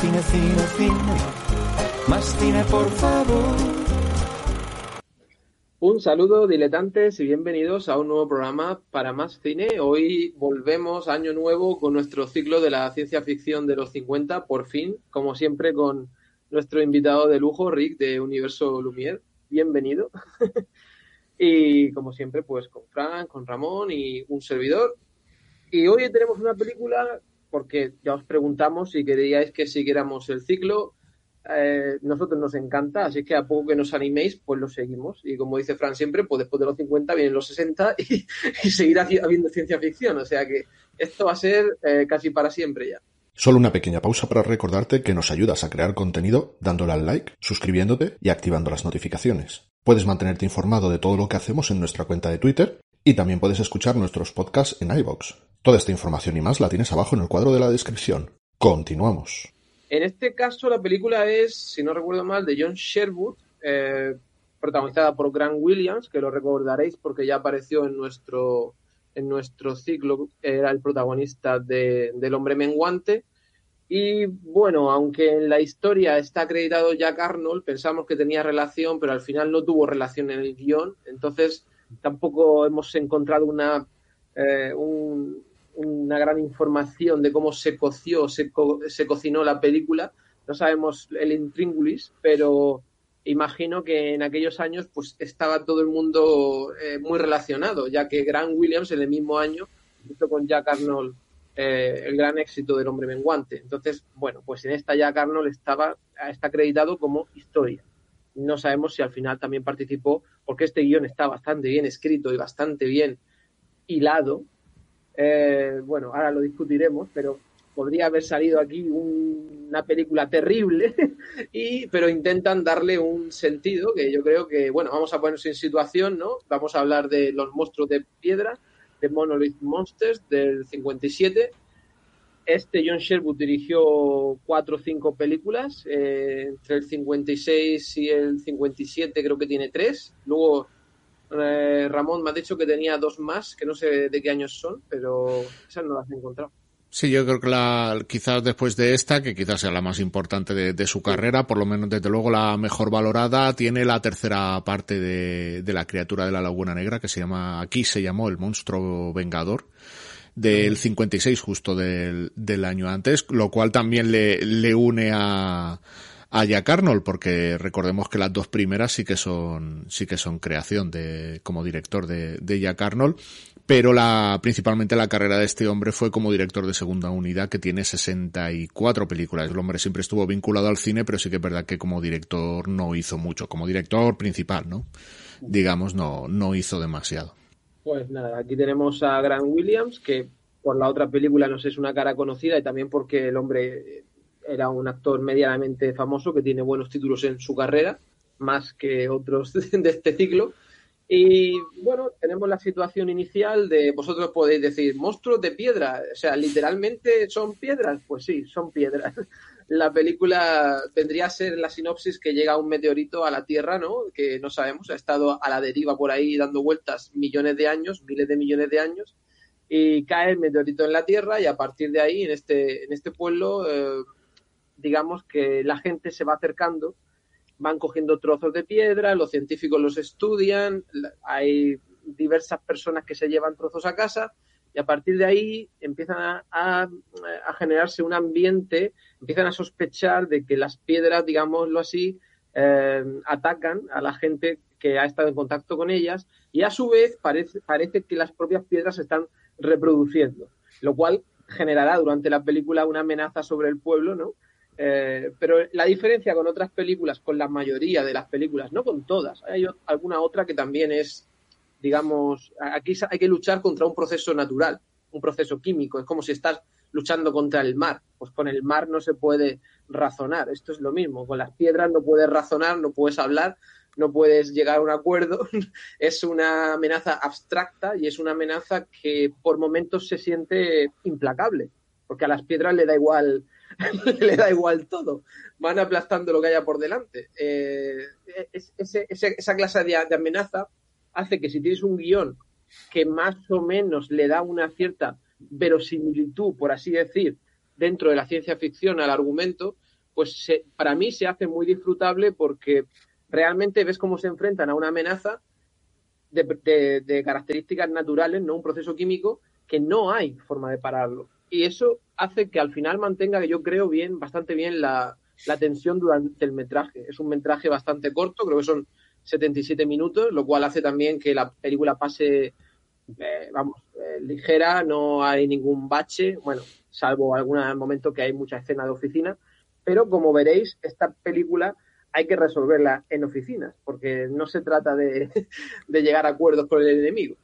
Cine, cine, cine. Más cine, por favor. Un saludo, diletantes, y bienvenidos a un nuevo programa para más cine. Hoy volvemos año nuevo con nuestro ciclo de la ciencia ficción de los 50, por fin, como siempre, con nuestro invitado de lujo, Rick, de Universo Lumière. Bienvenido. y como siempre, pues con Fran, con Ramón y un servidor. Y hoy tenemos una película porque ya os preguntamos si queríais que siguiéramos el ciclo. Eh, nosotros nos encanta, así que a poco que nos animéis, pues lo seguimos. Y como dice Fran siempre, pues después de los 50 vienen los 60 y, seguirá habiendo ciencia ficción. O sea que esto va a ser eh, casi para siempre ya. Solo una pequeña pausa para recordarte que nos ayudas a crear contenido dándole al like, suscribiéndote y activando las notificaciones. Puedes mantenerte informado de todo lo que hacemos en nuestra cuenta de Twitter y también puedes escuchar nuestros podcasts en iVoox. Toda esta información y más la tienes abajo en el cuadro de la descripción. Continuamos. En este caso, la película es, si no recuerdo mal, de John Sherwood, eh, protagonizada por Grant Williams, que lo recordaréis porque ya apareció en nuestro, en nuestro ciclo, era el protagonista de, del Hombre Menguante. Y bueno, aunque en la historia está acreditado Jack Arnold, pensamos que tenía relación, pero al final no tuvo relación en el guion. Entonces, tampoco hemos encontrado una, eh, un, una gran información de cómo se coció, se, co se, cocinó la película. No sabemos el intríngulis, pero imagino que en aquellos años pues estaba todo el mundo eh, muy relacionado, ya que Grant Williams en el mismo año hizo con Jack Arnold eh, el gran éxito del hombre menguante. Entonces, bueno, pues en esta Jack Arnold estaba, está acreditado como historia no sabemos si al final también participó, porque este guion está bastante bien escrito y bastante bien hilado. Eh, bueno, ahora lo discutiremos, pero podría haber salido aquí un, una película terrible, y, pero intentan darle un sentido que yo creo que, bueno, vamos a ponernos en situación, ¿no? Vamos a hablar de los monstruos de piedra, de Monolith Monsters del 57 este John Sherwood dirigió cuatro o cinco películas, eh, entre el 56 y el 57 creo que tiene tres. Luego eh, Ramón me ha dicho que tenía dos más, que no sé de qué años son, pero esas no las he encontrado. Sí, yo creo que la, quizás después de esta, que quizás sea la más importante de, de, su carrera, por lo menos desde luego la mejor valorada, tiene la tercera parte de, de la criatura de la Laguna Negra, que se llama, aquí se llamó El Monstruo Vengador del 56 justo del, del año antes, lo cual también le, le une a, a Jack Arnold, porque recordemos que las dos primeras sí que son, sí que son creación de, como director de, de Jack Arnold, pero la, principalmente la carrera de este hombre fue como director de segunda unidad que tiene 64 películas. El hombre siempre estuvo vinculado al cine, pero sí que es verdad que como director no hizo mucho, como director principal, ¿no? Digamos, no, no hizo demasiado. Pues nada, aquí tenemos a Grant Williams, que por la otra película no sé, es una cara conocida y también porque el hombre era un actor medianamente famoso que tiene buenos títulos en su carrera, más que otros de este ciclo. Y bueno, tenemos la situación inicial de vosotros podéis decir monstruos de piedra, o sea, literalmente son piedras, pues sí, son piedras. La película vendría a ser la sinopsis que llega un meteorito a la Tierra, ¿no? Que no sabemos, ha estado a la deriva por ahí dando vueltas millones de años, miles de millones de años, y cae el meteorito en la Tierra y a partir de ahí, en este, en este pueblo, eh, digamos que la gente se va acercando van cogiendo trozos de piedra, los científicos los estudian, hay diversas personas que se llevan trozos a casa y a partir de ahí empiezan a, a, generarse un ambiente, empiezan a sospechar de que las piedras, digámoslo así, eh, atacan a la gente que ha estado en contacto con ellas y a su vez parece, parece que las propias piedras se están reproduciendo, lo cual generará durante la película una amenaza sobre el pueblo, ¿no? Eh, pero la diferencia con otras películas, con la mayoría de las películas, no con todas, hay alguna otra que también es, digamos, aquí hay que luchar contra un proceso natural, un proceso químico, es como si estás luchando contra el mar, pues con el mar no se puede razonar, esto es lo mismo, con las piedras no puedes razonar, no puedes hablar, no puedes llegar a un acuerdo, es una amenaza abstracta y es una amenaza que por momentos se siente implacable, porque a las piedras le da igual le da igual todo. Van aplastando lo que haya por delante. Eh, esa clase de, amenaza hace que si tienes un guion que más o menos le da una cierta verosimilitud, por así decir, dentro de la ciencia ficción al argumento, pues para mí se hace muy disfrutable porque realmente ves cómo se enfrentan a una amenaza de, características naturales, no un proceso químico, que no hay forma de pararlo. Y eso hace que al final mantenga, yo creo, bien, bastante bien la, tensión durante el metraje. Es un metraje bastante corto, creo que son 77 minutos, lo cual hace también que la película pase, eh, vamos, eh, ligera, no hay ningún bache, bueno, salvo algún momento que hay mucha escena de oficina, pero como veréis, esta película hay que resolverla en oficinas, porque no se trata de, llegar a acuerdos con el enemigo.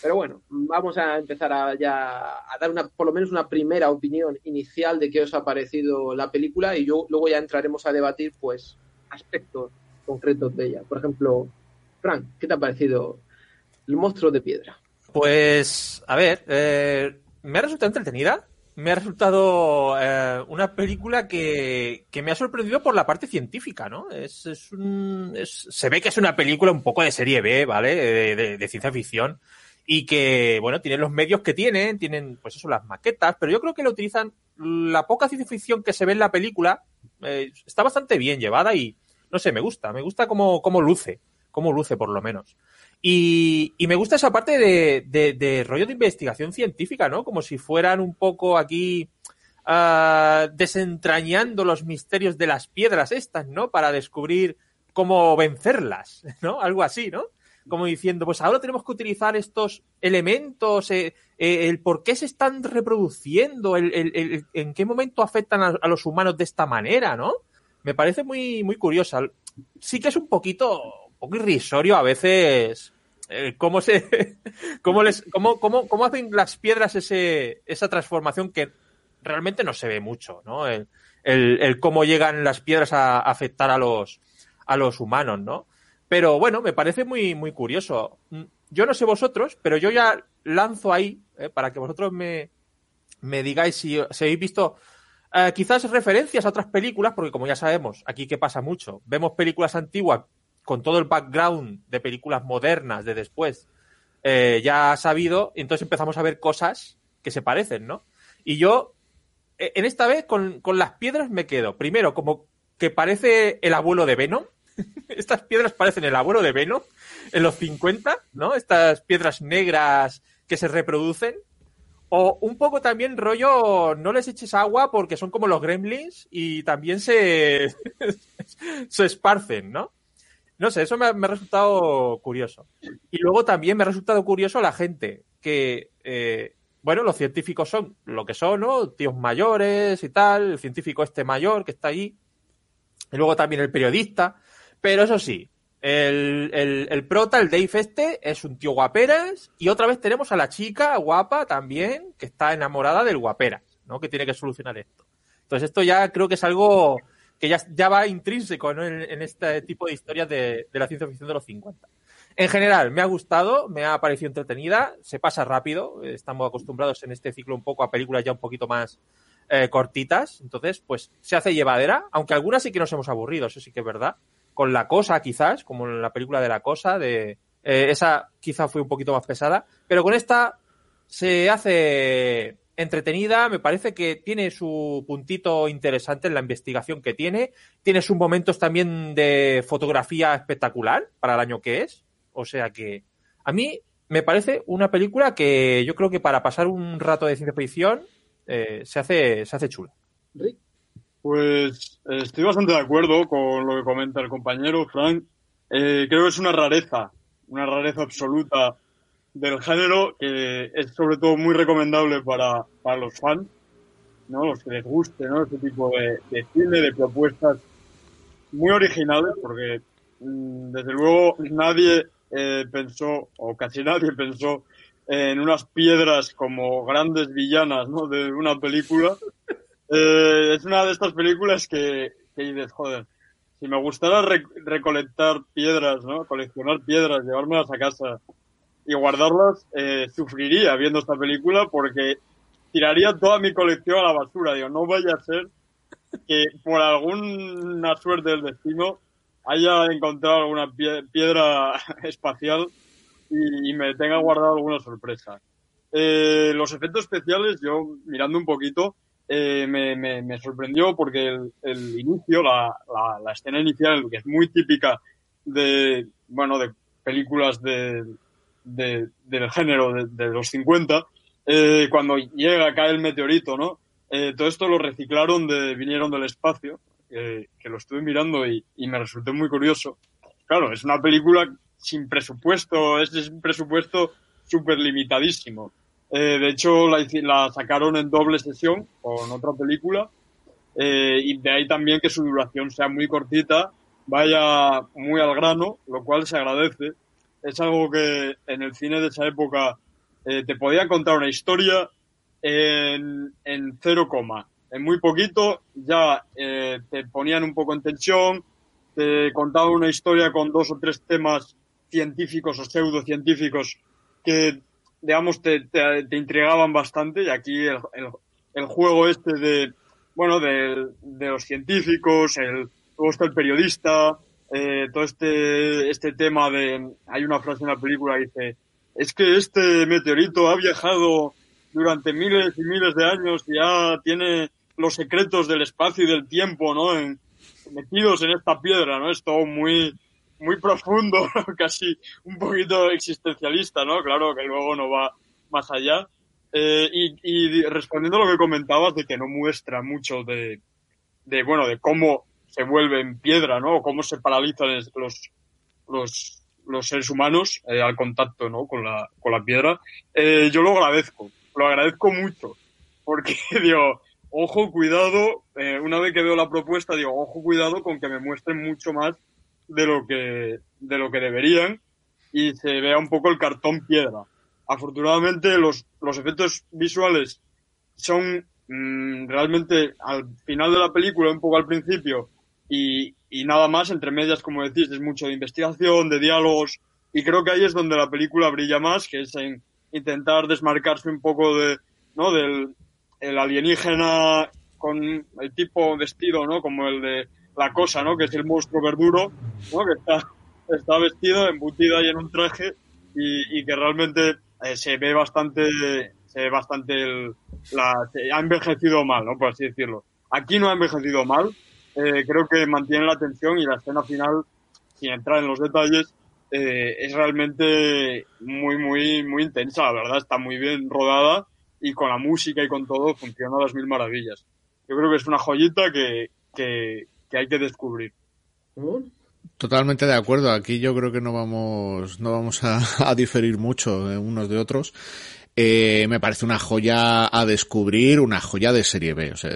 Pero bueno, vamos a empezar a, ya a dar una, por lo menos una primera opinión inicial de qué os ha parecido la película y yo, luego ya entraremos a debatir pues aspectos concretos de ella. Por ejemplo, Frank, ¿qué te ha parecido el monstruo de piedra? Pues, a ver, eh, me ha resultado entretenida me ha resultado eh, una película que, me ha sorprendido por la parte científica, ¿no? Es, es un, se ve que es una película un poco de serie B, ¿vale? De, ciencia ficción. Y que, bueno, tienen los medios que tienen, tienen, pues eso, las maquetas, pero yo creo que lo utilizan, la poca ciencia ficción que se ve en la película eh, está bastante bien llevada y, no sé, me gusta, me gusta cómo, cómo luce, cómo luce por lo menos. Y, me gusta esa parte de, rollo de investigación científica, ¿no? Como si fueran un poco aquí ah, desentrañando los misterios de las piedras estas, ¿no? Para descubrir cómo vencerlas, ¿no? Algo así, ¿no? Como diciendo, pues ahora tenemos que utilizar estos elementos, eh, eh, el por qué se están reproduciendo, el, en qué momento afectan a, los humanos de esta manera, ¿no? Me parece muy, muy curiosa. Sí que es un poquito poco irrisorio a veces eh, cómo se cómo les cómo, cómo, cómo hacen las piedras ese esa transformación que realmente no se ve mucho, ¿no? El, el, cómo llegan las piedras a, afectar a los a los humanos, ¿no? Pero bueno, me parece muy muy curioso. Mm, yo no sé vosotros, pero yo ya lanzo ahí eh, para que vosotros me, me digáis si, si habéis visto eh, quizás referencias a otras películas, porque como ya sabemos, aquí que pasa mucho, vemos películas antiguas con todo el background de películas modernas de después, eh, ya sabido, y entonces empezamos a ver cosas que se parecen, ¿no? Y yo, e, en esta vez, con, con las piedras me quedo. Primero, como que parece el abuelo de Venom. Estas piedras parecen el abuelo de Venom en los 50, ¿no? Estas piedras negras que se reproducen. O un poco también rollo, no les eches agua porque son como los gremlins y también se, se esparcen, ¿no? No sé, eso me ha, resultado curioso. Y luego también me ha resultado curioso la gente que, eh, bueno, los científicos son lo que son, ¿no? Tíos mayores y tal, el científico este mayor que está ahí. Y luego también el periodista. Pero eso sí, el, el, prota, el Dave este, es un tío guaperas. Y otra vez tenemos a la chica guapa también, que está enamorada del guaperas, ¿no? Que tiene que solucionar esto. Entonces esto ya creo que es algo que ya, ya va intrínseco en, este tipo de historias de, la ciencia ficción de los 50. En general, me ha gustado, me ha parecido entretenida, se pasa rápido, estamos acostumbrados en este ciclo un poco a películas ya un poquito más eh, cortitas, entonces pues se hace llevadera, aunque algunas sí que nos hemos aburrido, eso sí que es verdad, con La Cosa quizás, como en la película de La Cosa, de eh, esa quizá fue un poquito más pesada, pero con esta se hace entretenida, me parece que tiene su puntito interesante en la investigación que tiene, tiene sus momentos también de fotografía espectacular para el año que es, o sea que a mí me parece una película que yo creo que para pasar un rato de ciencia ficción eh, se, hace, se hace chula. Pues eh, estoy bastante de acuerdo con lo que comenta el compañero Frank. Eh, creo que es una rareza, una rareza absoluta del género que es sobre todo muy recomendable para, para los fans, ¿no? Los que les guste, ¿no? Este tipo de, de cine, de propuestas muy originales, porque mm, desde luego nadie eh, pensó, o casi nadie pensó, en unas piedras como grandes villanas, ¿no? De una película. Eh, es una de estas películas que, que dices, joder, si me gustara recolectar piedras, ¿no? Coleccionar piedras, llevármelas a casa y guardarlas, eh, sufriría viendo esta película porque tiraría toda mi colección a la basura. Digo, no vaya a ser que por alguna suerte del destino haya encontrado alguna piedra espacial y, me tenga guardado alguna sorpresa. Eh, los efectos especiales, yo mirando un poquito, eh, me, me, sorprendió porque el, el inicio, la, la, escena inicial, que es muy típica de, bueno, de películas de, de del género de, los 50, eh, cuando llega, cae el meteorito, ¿no? Eh, todo esto lo reciclaron de, vinieron del espacio, que lo estuve mirando y, y, me resultó muy curioso. Claro, es una película sin presupuesto, es, es un presupuesto súper limitadísimo. Eh, de hecho, la, sacaron en doble sesión con otra película. Eh, y de ahí también que su duración sea muy cortita, vaya muy al grano, lo cual se agradece. Es algo que en el cine de esa época eh, te podía contar una historia en, en cero coma. En muy poquito ya te ponían un poco en tensión, te contaban una historia con dos o tres temas científicos o pseudocientíficos que digamos, te, te, te, intrigaban bastante y aquí el, el, juego este de, bueno, de, de, los científicos, el, luego está el periodista, eh, todo este, este tema de, hay una frase en la película que dice, es que este meteorito ha viajado durante miles y miles de años y ya tiene los secretos del espacio y del tiempo, ¿no? En, metidos en esta piedra, ¿no? Es todo muy, muy profundo, casi un poquito existencialista, ¿no? Claro que luego no va más allá. Eh, y, y, respondiendo a lo que comentabas de que no muestra mucho de, de, bueno, de cómo se vuelve en piedra, ¿no? O cómo se paralizan los, los, los seres humanos eh, al contacto, ¿no? Con la, con la piedra. Eh, yo lo agradezco, lo agradezco mucho, porque digo, ojo, cuidado, eh, una vez que veo la propuesta, digo, ojo, cuidado con que me muestren mucho más de lo que, de lo que deberían y se vea un poco el cartón piedra. Afortunadamente los, los efectos visuales son mmm, realmente al final de la película, un poco al principio, y, y nada más, entre medias, como decís, es mucho de investigación, de diálogos, y creo que ahí es donde la película brilla más, que es en intentar desmarcarse un poco de, ¿no? del el alienígena con el tipo vestido, ¿no? Como el de la cosa, ¿no? Que es el monstruo verduro, ¿no? Que está, está vestido, embutido ahí en un traje y, y que realmente eh, se ve bastante, se ve bastante el, la, ha envejecido mal, ¿no? Por así decirlo. Aquí no ha envejecido mal, eh, creo que mantiene la atención y la escena final, sin entrar en los detalles, eh, es realmente muy, muy, muy intensa, la verdad, está muy bien rodada y con la música y con todo funciona a las mil maravillas. Yo creo que es una joyita que, que, que hay que descubrir. Totalmente de acuerdo. Aquí yo creo que no vamos, no vamos a, a diferir mucho de unos de otros. Eh, me parece una joya a descubrir, una joya de serie B. O sea,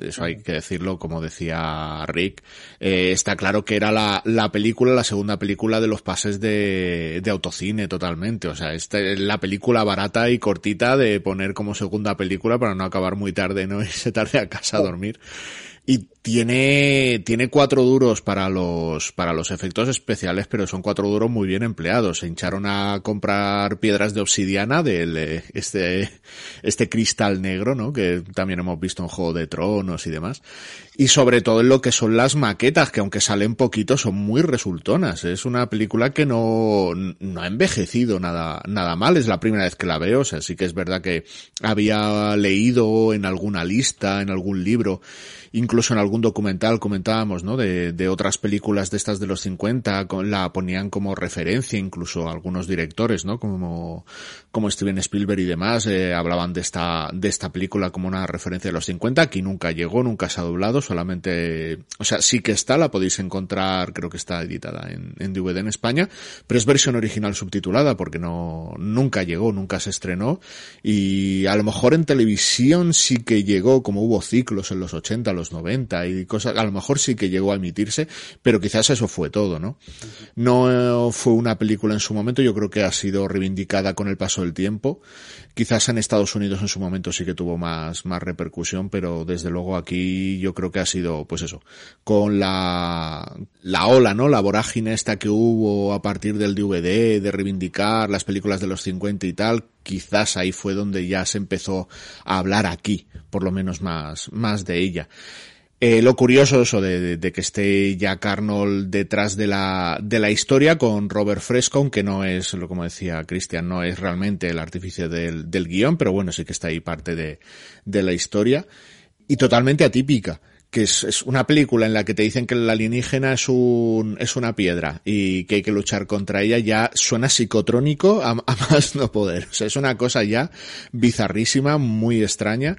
eso hay que decirlo, como decía Rick. Eh, está claro que era la, la película, la segunda película de los pases de, de autocine totalmente. O sea, esta es la película barata y cortita de poner como segunda película para no acabar muy tarde, no irse tarde a casa a dormir. Y tiene, tiene cuatro duros para los, para los efectos especiales, pero son cuatro duros muy bien empleados. Se hincharon a comprar piedras de obsidiana del, este, este cristal negro, ¿no? Que también hemos visto en Juego de Tronos y demás. Y sobre todo en lo que son las maquetas, que aunque salen poquito, son muy resultonas. Es una película que no, no ha envejecido nada, nada mal. Es la primera vez que la veo. O sea, sí que es verdad que había leído en alguna lista, en algún libro, incluso en algún documental comentábamos, ¿no? De, de otras películas de estas de los 50, con, la ponían como referencia, incluso algunos directores, ¿no? Como, como Steven Spielberg y demás, eh, hablaban de esta, de esta película como una referencia de los 50, aquí nunca llegó, nunca se ha doblado, solamente, o sea, sí que está, la podéis encontrar, creo que está editada en, en DVD en España, pero es versión original subtitulada porque no, nunca llegó, nunca se estrenó y a lo mejor en televisión sí que llegó, como hubo ciclos en los 80, los 90 y cosas, a lo mejor sí que llegó a emitirse, pero quizás eso fue todo, ¿no? No fue una película en su momento, yo creo que ha sido reivindicada con el paso del tiempo. Quizás en Estados Unidos en su momento sí que tuvo más, más repercusión, pero desde luego aquí yo creo que ha sido, pues eso, con la, la ola, ¿no? La vorágine esta que hubo a partir del DVD, de reivindicar las películas de los 50 y tal, quizás ahí fue donde ya se empezó a hablar aquí, por lo menos más, más de ella. Eh, lo curioso eso de, de, de, que esté Jack Arnold detrás de la, de la historia con Robert Fresco, que no es, lo como decía Christian, no es realmente el artífice del, del guion, pero bueno, sí que está ahí parte de, de la historia. y totalmente atípica que es, una película en la que te dicen que el alienígena es un es una piedra y que hay que luchar contra ella ya suena psicotrónico a, más no poder. Es una cosa ya bizarrísima, muy extraña.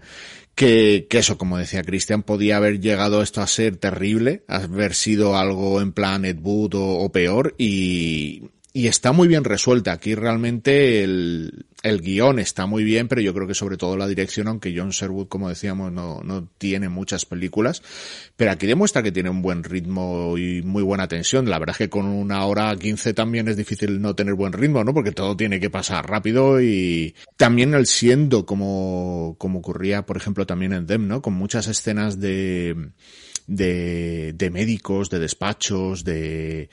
Que, que eso, como decía Cristian, podía haber llegado esto a ser terrible, haber sido algo en plan Ed o peor, y, y está muy bien resuelta. Aquí realmente el, el guion está muy bien, pero yo creo que sobre todo la dirección, aunque John Sherwood, como decíamos, no, no tiene muchas películas, pero aquí demuestra que tiene un buen ritmo y muy buena tensión. La verdad es que con una hora quince también es difícil no tener buen ritmo, ¿no? Porque todo tiene que pasar rápido y también el siendo como, como ocurría, por ejemplo, también en Them, ¿no? Con muchas escenas de, de, de médicos, de despachos, de,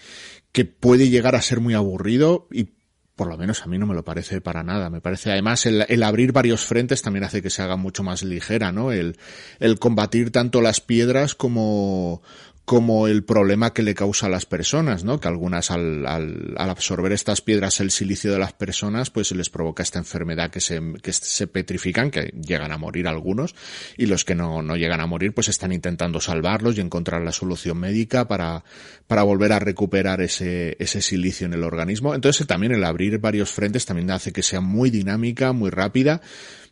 que puede llegar a ser muy aburrido y por lo menos a mí no me lo parece para nada. Me parece además el, abrir varios frentes también hace que se haga mucho más ligera, ¿no? El, el combatir tanto las piedras como, como el problema que le causa a las personas, ¿no? Que algunas al, al, al, absorber estas piedras el silicio de las personas, pues les provoca esta enfermedad que se, que se petrifican, que llegan a morir algunos, y los que no, no llegan a morir, pues están intentando salvarlos y encontrar la solución médica para, para volver a recuperar ese, ese silicio en el organismo. Entonces también el abrir varios frentes también hace que sea muy dinámica, muy rápida,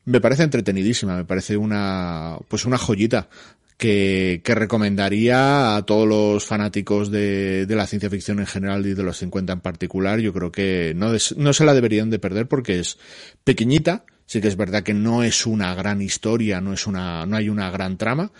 me parece entretenidísima, me parece una, pues una joyita que, que, recomendaría a todos los fanáticos de, de, la ciencia ficción en general y de los 50 en particular. Yo creo que no, es, no se la deberían de perder porque es pequeñita. Sí que es verdad que no es una gran historia, no es una, no hay una gran trama,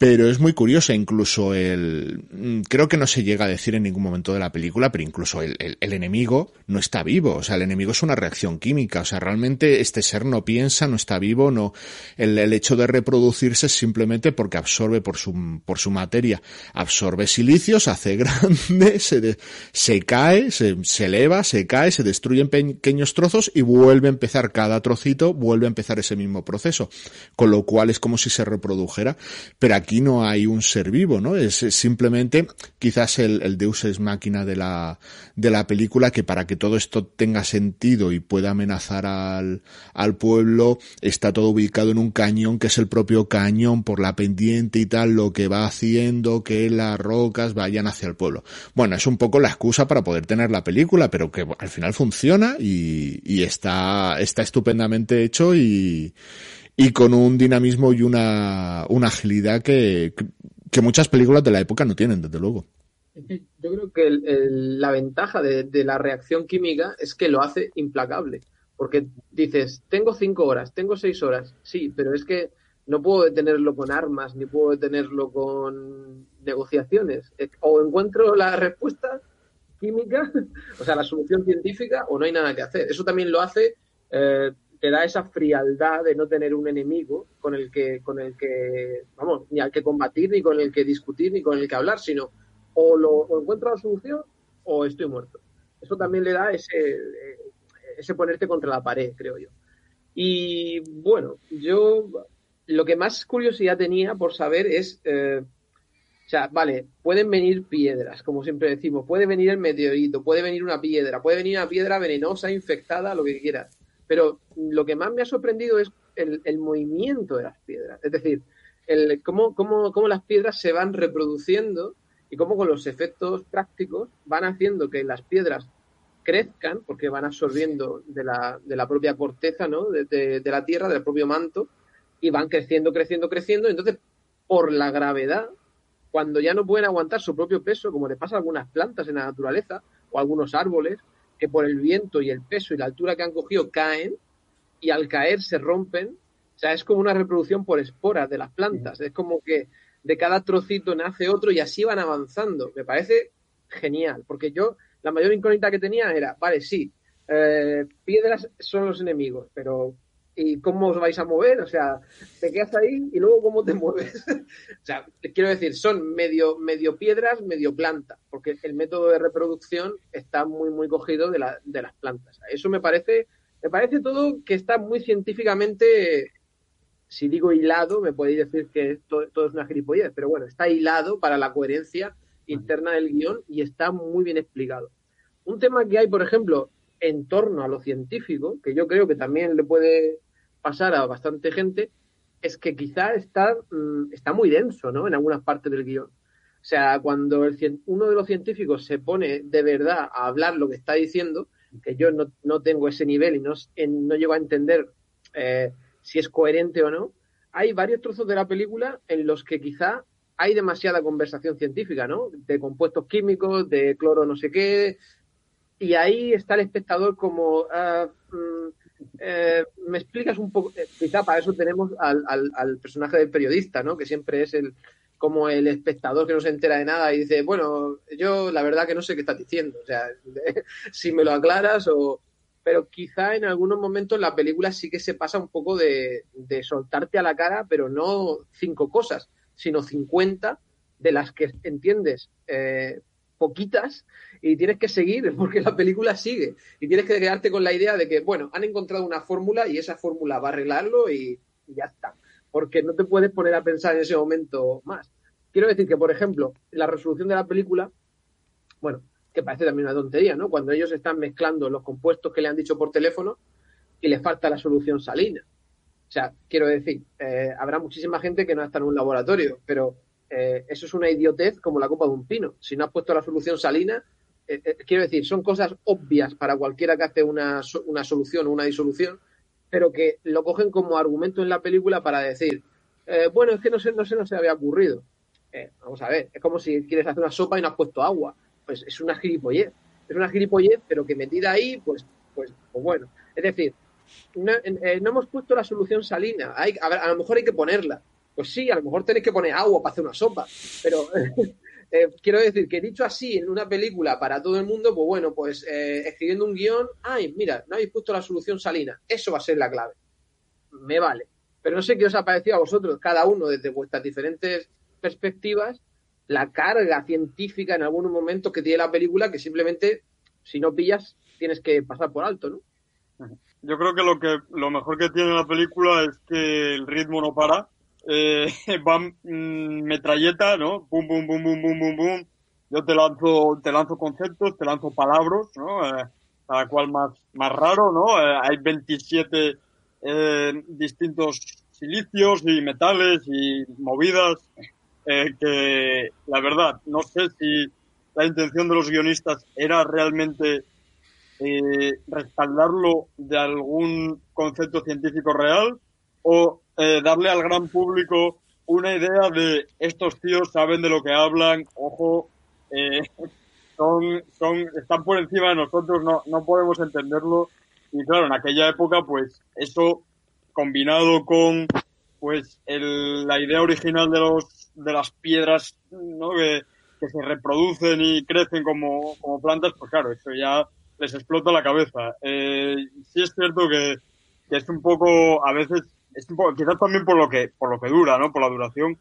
pero es muy curiosa, incluso el, creo que no se llega a decir en ningún momento de la película, pero incluso el, el, el, enemigo no está vivo, o sea, el enemigo es una reacción química, o sea, realmente este ser no piensa, no está vivo, no, el, el hecho de reproducirse es simplemente porque absorbe por su, por su materia, absorbe silicio, se hace grande, se, se cae, se, se eleva, se cae, se destruye en pequeños trozos y vuelve a empezar cada trocito, vuelve a empezar ese mismo proceso, con lo cual es como si se reprodujera, pero aquí no hay un ser vivo, ¿no? Es, simplemente quizás el, el, Deus es máquina de la, de la película que para que todo esto tenga sentido y pueda amenazar al, al pueblo está todo ubicado en un cañón que es el propio cañón por la pendiente y tal, lo que va haciendo que las rocas vayan hacia el pueblo. Bueno, es un poco la excusa para poder tener la película, pero que al final funciona y, y está, está estupendamente hecho y, y con un dinamismo y una, una agilidad que, que muchas películas de la época no tienen, desde luego. Yo creo que el, la ventaja de, de, la reacción química es que lo hace implacable. Porque dices, tengo cinco horas, tengo seis horas, sí, pero es que no puedo detenerlo con armas, ni puedo detenerlo con negociaciones. O encuentro la respuesta química, o sea, la solución científica, o no hay nada que hacer. Eso también lo hace eh, te da esa frialdad de no tener un enemigo con el que, con el que, vamos, ni al que combatir, ni con el que discutir, ni con el que hablar, sino o lo encuentro la solución o estoy muerto. Eso también le da ese, ese ponerte contra la pared, creo yo. Y bueno, yo lo que más curiosidad tenía por saber es, eh, o sea, vale, pueden venir piedras, como siempre decimos, puede venir el meteorito, puede venir una piedra, puede venir una piedra venenosa, infectada, lo que quieras pero lo que más me ha sorprendido es el, movimiento de las piedras. Es decir, el, cómo, cómo, las piedras se van reproduciendo y cómo con los efectos prácticos van haciendo que las piedras crezcan, porque van absorbiendo de la, propia corteza, ¿no? De, la tierra, del propio manto, y van creciendo, creciendo, creciendo. Entonces, por la gravedad, cuando ya no pueden aguantar su propio peso, como le pasa a algunas plantas en la naturaleza, o a algunos árboles, que por el viento y el peso y la altura que han cogido caen y al caer se rompen. O sea, es como una reproducción por esporas de las plantas. Es como que de cada trocito nace otro y así van avanzando. Me parece genial, porque yo la mayor incógnita que tenía era, vale, sí, eh, piedras son los enemigos, pero ¿y cómo os vais a mover? O sea, te quedas ahí y luego cómo te mueves. o sea, quiero decir, son medio, medio piedras, medio planta, porque el método de reproducción está muy, muy cogido de, la, de las plantas. Eso me parece, me parece todo que está muy científicamente, si digo hilado, me podéis decir que todo, todo es una gilipollez, pero bueno, está hilado para la coherencia interna del guion y está muy bien explicado. Un tema que hay, por ejemplo, en torno a lo científico, que yo creo que también le puede pasar a bastante gente, es que quizá está, mm, está muy denso, ¿no? En algunas partes del guion. O sea, cuando el, uno de los científicos se pone de verdad a hablar lo que está diciendo, que yo no, no tengo ese nivel y no, en- no llego a entender eh, si es coherente o no, hay varios trozos de la película en los que quizá hay demasiada conversación científica, ¿no? De compuestos químicos, de cloro no sé qué, y ahí está el espectador como, eh, me explicas un poco, eh, quizá para eso tenemos al, al, al personaje del periodista, ¿no? Que siempre es el como el espectador que no se entera de nada y dice, bueno, yo la verdad que no sé qué estás diciendo, o sea, si me lo aclaras o... Pero quizá en algunos momentos la película sí que se pasa un poco de, de soltarte a la cara, pero no cinco cosas, sino 50 de las que entiendes eh, poquitas y tienes que seguir porque la película sigue y tienes que quedarte con la idea de que, bueno, han encontrado una fórmula y esa fórmula va a arreglarlo y, ya está. Porque no te puedes poner a pensar en ese momento más. Quiero decir que, por ejemplo, la resolución de la película, bueno, que parece también una tontería, ¿no? Cuando ellos están mezclando los compuestos que le han dicho por teléfono y les falta la solución salina. O sea, quiero decir, eh, habrá muchísima gente que no está en un laboratorio, pero eh, eso es una idiotez como la copa de un pino. Si no has puesto la solución salina, eh, eh, quiero decir, son cosas obvias para cualquiera que hace una, una solución o una disolución, pero que lo cogen como argumento en la película para decir, eh, bueno, es que no sé, no se había ocurrido. Vamos a ver, es como si quieres hacer una sopa y no has puesto agua. Pues es una gilipollez. Es una gilipollez, pero que metida ahí, pues, pues, pues bueno. Es decir, no, no hemos puesto la solución salina. Hay, a, ver, a lo mejor hay que ponerla. Pues sí, a lo mejor tenéis que poner agua para hacer una sopa. Pero eh, quiero decir que dicho así en una película para todo el mundo, pues bueno, pues eh, escribiendo un guion, ay, mira, no habéis puesto la solución salina. Eso va a ser la clave. Me vale. Pero no sé qué os ha parecido a vosotros, cada uno desde vuestras diferentes perspectivas, la carga científica en algunos momentos que tiene la película que simplemente, si no pillas, tienes que pasar por alto, ¿no? Yo creo que lo que lo mejor que tiene la película es que el ritmo no para. Eh, va mm, metralleta, ¿no? Pum, pum, pum, pum, pum, pum, pum. Yo te lanzo, te lanzo conceptos, te lanzo palabras, ¿no? Eh, cada cual más, más raro, ¿no? Eh, hay 27 eh, distintos silicios y metales y movidas eh, que, la verdad, no sé si la intención de los guionistas era realmente respaldarlo de algún concepto científico real o eh, darle al gran público una idea de estos tíos saben de lo que hablan, ojo, eh, son, son, están por encima de nosotros, no, no podemos entenderlo. Y claro, en aquella época, pues eso combinado con pues el, la idea original de los de las piedras ¿no? que, se reproducen y crecen como, como plantas, pues claro, eso ya les explota la cabeza. Eh, sí es cierto que es un poco, a veces, quizás también por lo que, por lo que dura, ¿no? Por la duración,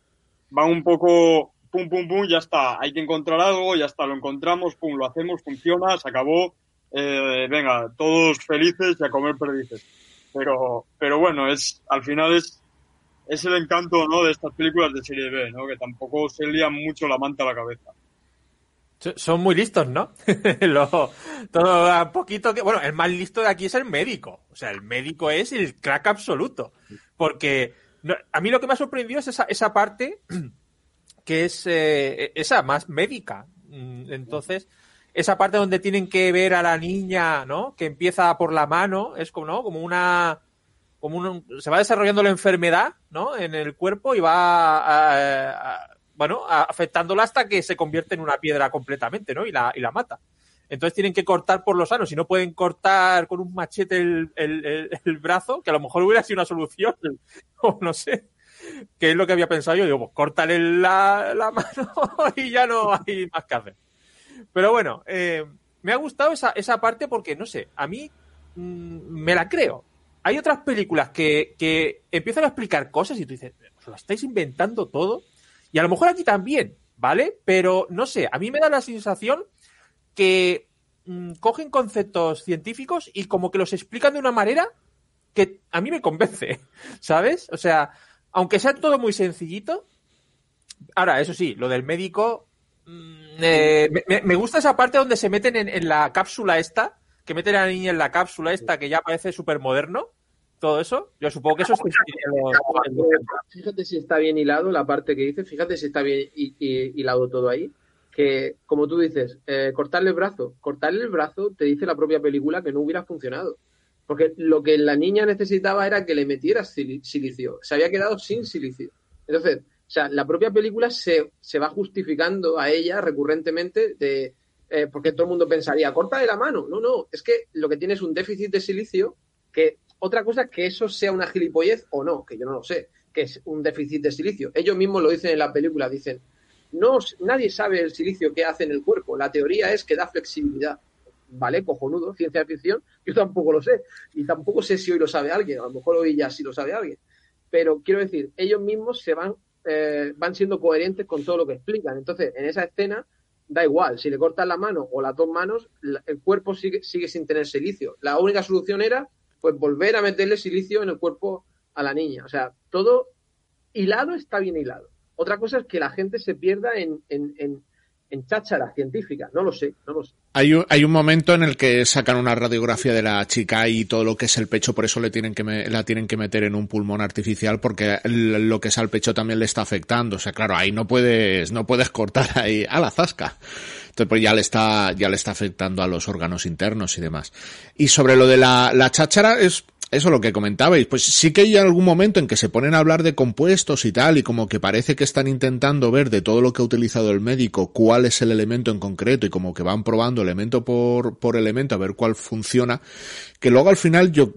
van un poco pum, pum, pum, ya está, hay que encontrar algo, ya está, lo encontramos, pum, lo hacemos, funciona, se acabó, eh, venga, todos felices y a comer perdices. Pero, pero bueno, es, al final es, es el encanto, ¿no? De estas películas de serie B, ¿no? Que tampoco se lían mucho la manta a la cabeza. Son muy listos, ¿no? Todo a poquito que. Bueno, el más listo de aquí es el médico. O sea, el médico es el crack absoluto. Porque a mí lo que me ha sorprendido es esa, esa parte que es eh, esa más médica. Mm, Entonces, esa parte donde tienen que ver a la niña, ¿no? Que empieza por la mano, es como, ¿no? Como una. Como un, se va desarrollando la enfermedad, ¿no? En el cuerpo y va a, a, bueno, afectándola hasta que se convierte en una piedra completamente, ¿no? Y la, y la mata. Entonces tienen que cortar por los sanos. Si no pueden cortar con un machete el, el, el, brazo, que a lo mejor hubiera sido una solución, o no sé. Que es lo que había pensado yo. Digo, pues córtale la, la mano y ya no hay más que hacer. Pero bueno, eh, me ha gustado esa, esa parte porque, no sé, a mí mmm, me la creo. Hay otras películas que, que empiezan a explicar cosas y tú dices, os lo estáis inventando todo. Y a lo mejor aquí también, ¿vale? Pero no sé, a mí me da la sensación que mmm, cogen conceptos científicos y como que los explican de una manera que a mí me convence, ¿sabes? O sea, aunque sea todo muy sencillito. Ahora, eso sí, lo del médico. Mmm, eh, me, me, gusta esa parte donde se meten en, en, la cápsula esta, que meten a la niña en la cápsula esta, que ya parece súper moderno. Todo eso. Yo supongo que eso es Fíjate si está bien hilado la parte que dice, fíjate si está bien hilado todo ahí. Que, como tú dices, eh, cortarle el brazo. Cortarle el brazo te dice la propia película que no hubiera funcionado. Porque lo que la niña necesitaba era que le metieras silicio. Se había quedado sin silicio. Entonces, o sea, la propia película se, se va justificando a ella recurrentemente de, eh, porque todo el mundo pensaría, corta de la mano. No, no, es que lo que tiene es un déficit de silicio que otra cosa es que eso sea una gilipollez o no, que yo no lo sé, que es un déficit de silicio. Ellos mismos lo dicen en la película, dicen, no, nadie sabe el silicio que hace en el cuerpo, la teoría es que da flexibilidad. Vale, cojonudo, ciencia ficción, yo tampoco lo sé, y tampoco sé si hoy lo sabe alguien, a lo mejor hoy ya sí lo sabe alguien. Pero quiero decir, ellos mismos se van, eh, van siendo coherentes con todo lo que explican. Entonces, en esa escena, da igual, si le cortas la mano o las dos manos, el cuerpo sigue, sigue sin tener silicio. La única solución era pues volver a meterle silicio en el cuerpo a la niña. O sea, todo hilado está bien hilado. Otra cosa es que la gente se pierda en, en, en, en cháchara científica. No lo sé, no lo sé. Hay un, hay un momento en el que sacan una radiografía de la chica y todo lo que es el pecho, por eso le tienen que la tienen que meter en un pulmón artificial porque lo que es al pecho también le está afectando. O sea, claro, ahí no puedes, no puedes cortar ahí a la zasca. Entonces, pues ya le está, ya le está afectando a los órganos internos y demás. Y sobre lo de la, la cháchara es, eso lo que comentabais, pues sí que hay algún momento en que se ponen a hablar de compuestos y tal, y como que parece que están intentando ver de todo lo que ha utilizado el médico cuál es el elemento en concreto y como que van probando elemento por, por elemento a ver cuál funciona, que luego al final yo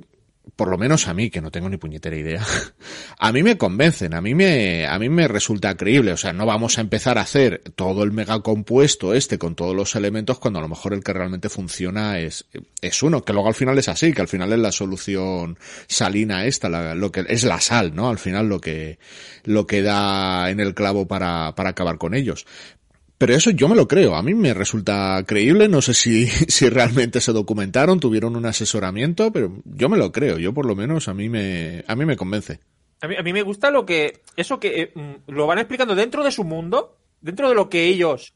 por lo menos a mí, que no tengo ni puñetera idea, a mí me convencen, a mí me, a mí me resulta creíble. O sea, no vamos a empezar a hacer todo el megacompuesto este con todos los elementos cuando a lo mejor el que realmente funciona es, es uno, que luego al final es así, que al final es la solución salina esta, lo que es la sal, ¿no? Al final lo que, lo que da en el clavo para, para acabar con ellos. Pero eso yo me lo creo, a mí me resulta creíble, no sé si, si realmente se documentaron, tuvieron un asesoramiento, pero yo me lo creo, yo por lo menos a mí me, a mí me convence. A mí, a mí me gusta lo que, eso que eh, mm, lo van explicando dentro de su mundo, dentro de lo que ellos,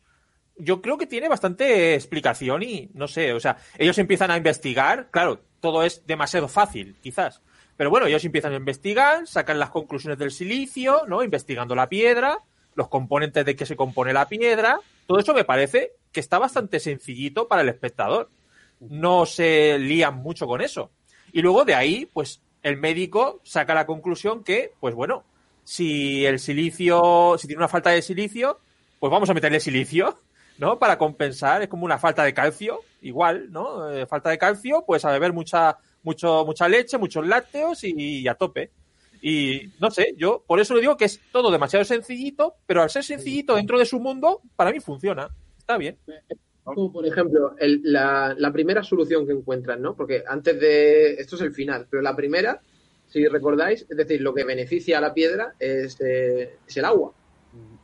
yo creo que tiene bastante explicación y no sé, o sea, ellos empiezan a investigar, claro, todo es demasiado fácil, quizás. Pero bueno, ellos empiezan a investigar, sacan las conclusiones del silicio, ¿no? Investigando la piedra, los componentes de que se compone la piedra, todo eso me parece que está bastante sencillito para el espectador. No se lían mucho con eso. Y luego de ahí, pues el médico saca la conclusión que, pues bueno, si el silicio, si tiene una falta de silicio, pues vamos a meterle silicio, ¿no? Para compensar, es como una falta de calcio, igual, ¿no? Eh, falta de calcio, pues a beber mucha, mucho, mucha leche, muchos lácteos y a tope. Y no sé, yo por eso le digo que es todo demasiado sencillito, pero al ser sencillito dentro de su mundo, para mí funciona. Está bien. Como por ejemplo, la, primera solución que encuentran, ¿no? Porque antes de. Esto es el final, pero la primera, si recordáis, es decir, lo que beneficia a la piedra es, eh, es el agua.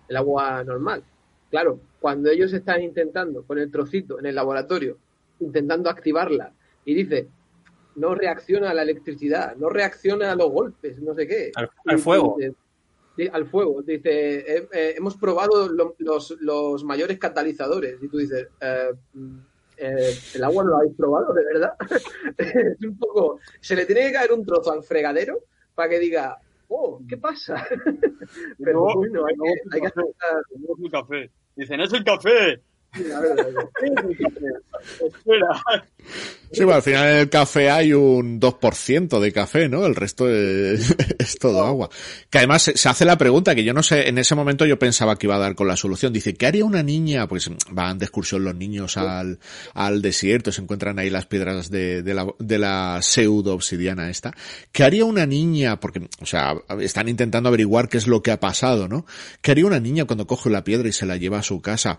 El agua normal. Claro, cuando ellos están intentando con el trocito en el laboratorio, intentando activarla, y dice, no reacciona a la electricidad, no reacciona a los golpes, no sé qué. Al, fuego. al fuego. Dice, eh, eh, hemos probado los, los, mayores catalizadores. Y tú dices, eh, el agua no lo habéis probado, de verdad. es un poco. Se le tiene que caer un trozo al fregadero para que diga, oh, ¿qué pasa? Pero bueno, hay, que, hay que el café. Dicen, es el café. Sí, bueno, al final en el café hay un 2% de café, ¿no? El resto es, todo agua. Que además se hace la pregunta que yo no sé, en ese momento yo pensaba que iba a dar con la solución. Dice, ¿qué haría una niña? Pues van de excursión los niños al, al desierto, se encuentran ahí las piedras de, de, la, de la pseudo obsidiana esta. ¿Qué haría una niña? Porque, o sea, están intentando averiguar qué es lo que ha pasado, ¿no? ¿Qué haría una niña cuando coge la piedra y se la lleva a su casa?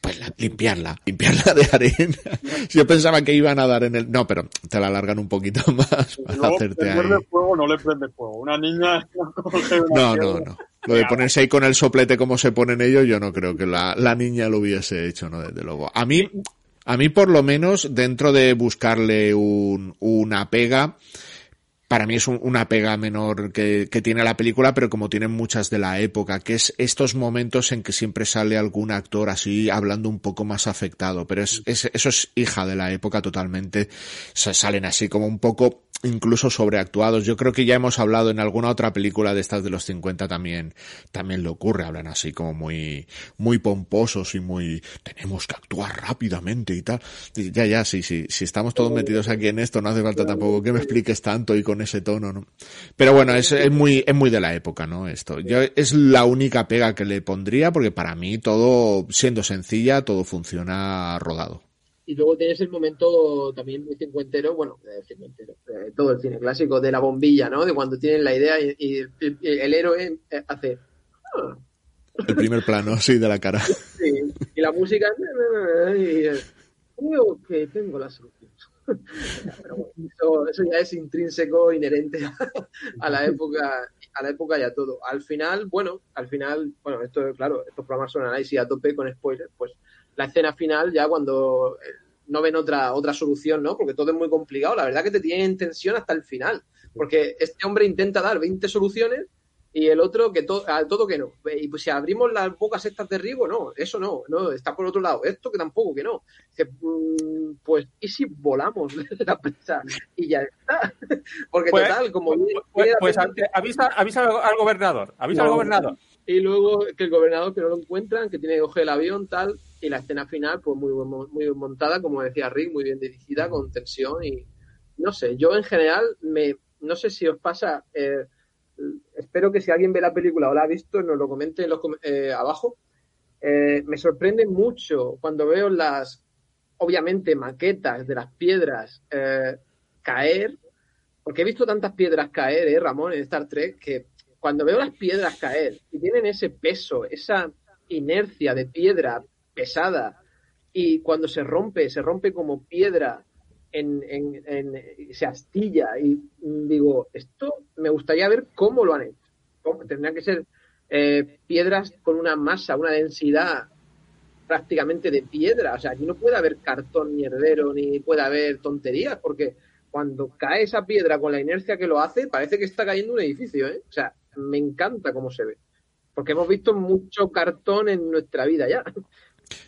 Pues limpiarla, limpiarla de arena. Yo pensaba que iban a dar en el, no, pero te la alargan un poquito más para hacerte ahí. fuego no le prende fuego. Una niña no, no, no. Lo de ponerse ahí con el soplete como se ponen ellos, yo no creo que la, la niña lo hubiese hecho, no, desde luego. A mí, a mí por lo menos, dentro de buscarle un, una pega, para mí es una pega menor que, que, tiene la película, pero como tienen muchas de la época, que es estos momentos en que siempre sale algún actor así hablando un poco más afectado, pero es, es eso es hija de la época totalmente, se salen así como un poco incluso sobreactuados. Yo creo que ya hemos hablado en alguna otra película de estas de los 50 también, también le ocurre, hablan así como muy, muy pomposos y muy, tenemos que actuar rápidamente y tal. ya, ya, sí, sí, si estamos todos metidos aquí en esto, no hace falta tampoco que me expliques tanto y con ese tono, ¿no? Pero bueno, es, es muy, es muy de la época, ¿no? Esto. Yo, es la única pega que le pondría porque para mí todo, siendo sencilla, todo funciona rodado. Y luego tienes el momento también muy cincuentero, bueno, cincuentero, todo el cine clásico, de la bombilla, ¿no? De cuando tienen la idea y, el, héroe eh, hace... Ah". El primer plano, sí, de la cara. Sí, y la música... Y, creo que tengo la solución. Pero bueno, eso, ya es intrínseco, inherente a la época a la época y a todo. Al final, bueno, al final, bueno, esto claro, estos programas son análisis a tope con spoilers, pues la escena final ya cuando eh, no ven otra, otra solución, ¿no? Porque todo es muy complicado. La verdad que te tiene en tensión hasta el final. Porque este hombre intenta dar 20 soluciones y el otro que todo, todo que no. Y pues si abrimos las bocas estas de Rigo, no, eso no, no, está por otro lado. Esto que tampoco, que no. Mm, pues, ¿y si volamos la presa? Y ya está. Porque pues, total, como... Pues, pues avisa, avisa al gobernador, avisa al gobernador. Y luego que el gobernador que no lo encuentran, que tiene que coger el avión, tal, y la escena final, pues muy, muy montada, como decía Rick, muy bien dirigida, con tensión y no sé, yo en general, me, no sé si os pasa, eh, espero que si alguien ve la película o la ha visto, nos lo comente en los, eh, abajo. Eh, me sorprende mucho cuando veo las, obviamente, maquetas de las piedras caer, porque he visto tantas piedras caer, ¿eh, Ramón, en Star Trek, que cuando veo las piedras caer y tienen ese peso, esa inercia de piedra pesada y cuando se rompe, se rompe como piedra, en, se astilla y digo, esto me gustaría ver cómo lo han hecho. Tendrían que ser eh, piedras con una masa, una densidad prácticamente de piedra. O sea, aquí no puede haber cartón mierdero ni puede haber tonterías porque cuando cae esa piedra con la inercia que lo hace, parece que está cayendo un edificio. ¿eh? O sea, me encanta cómo se ve. Porque hemos visto mucho cartón en nuestra vida ya.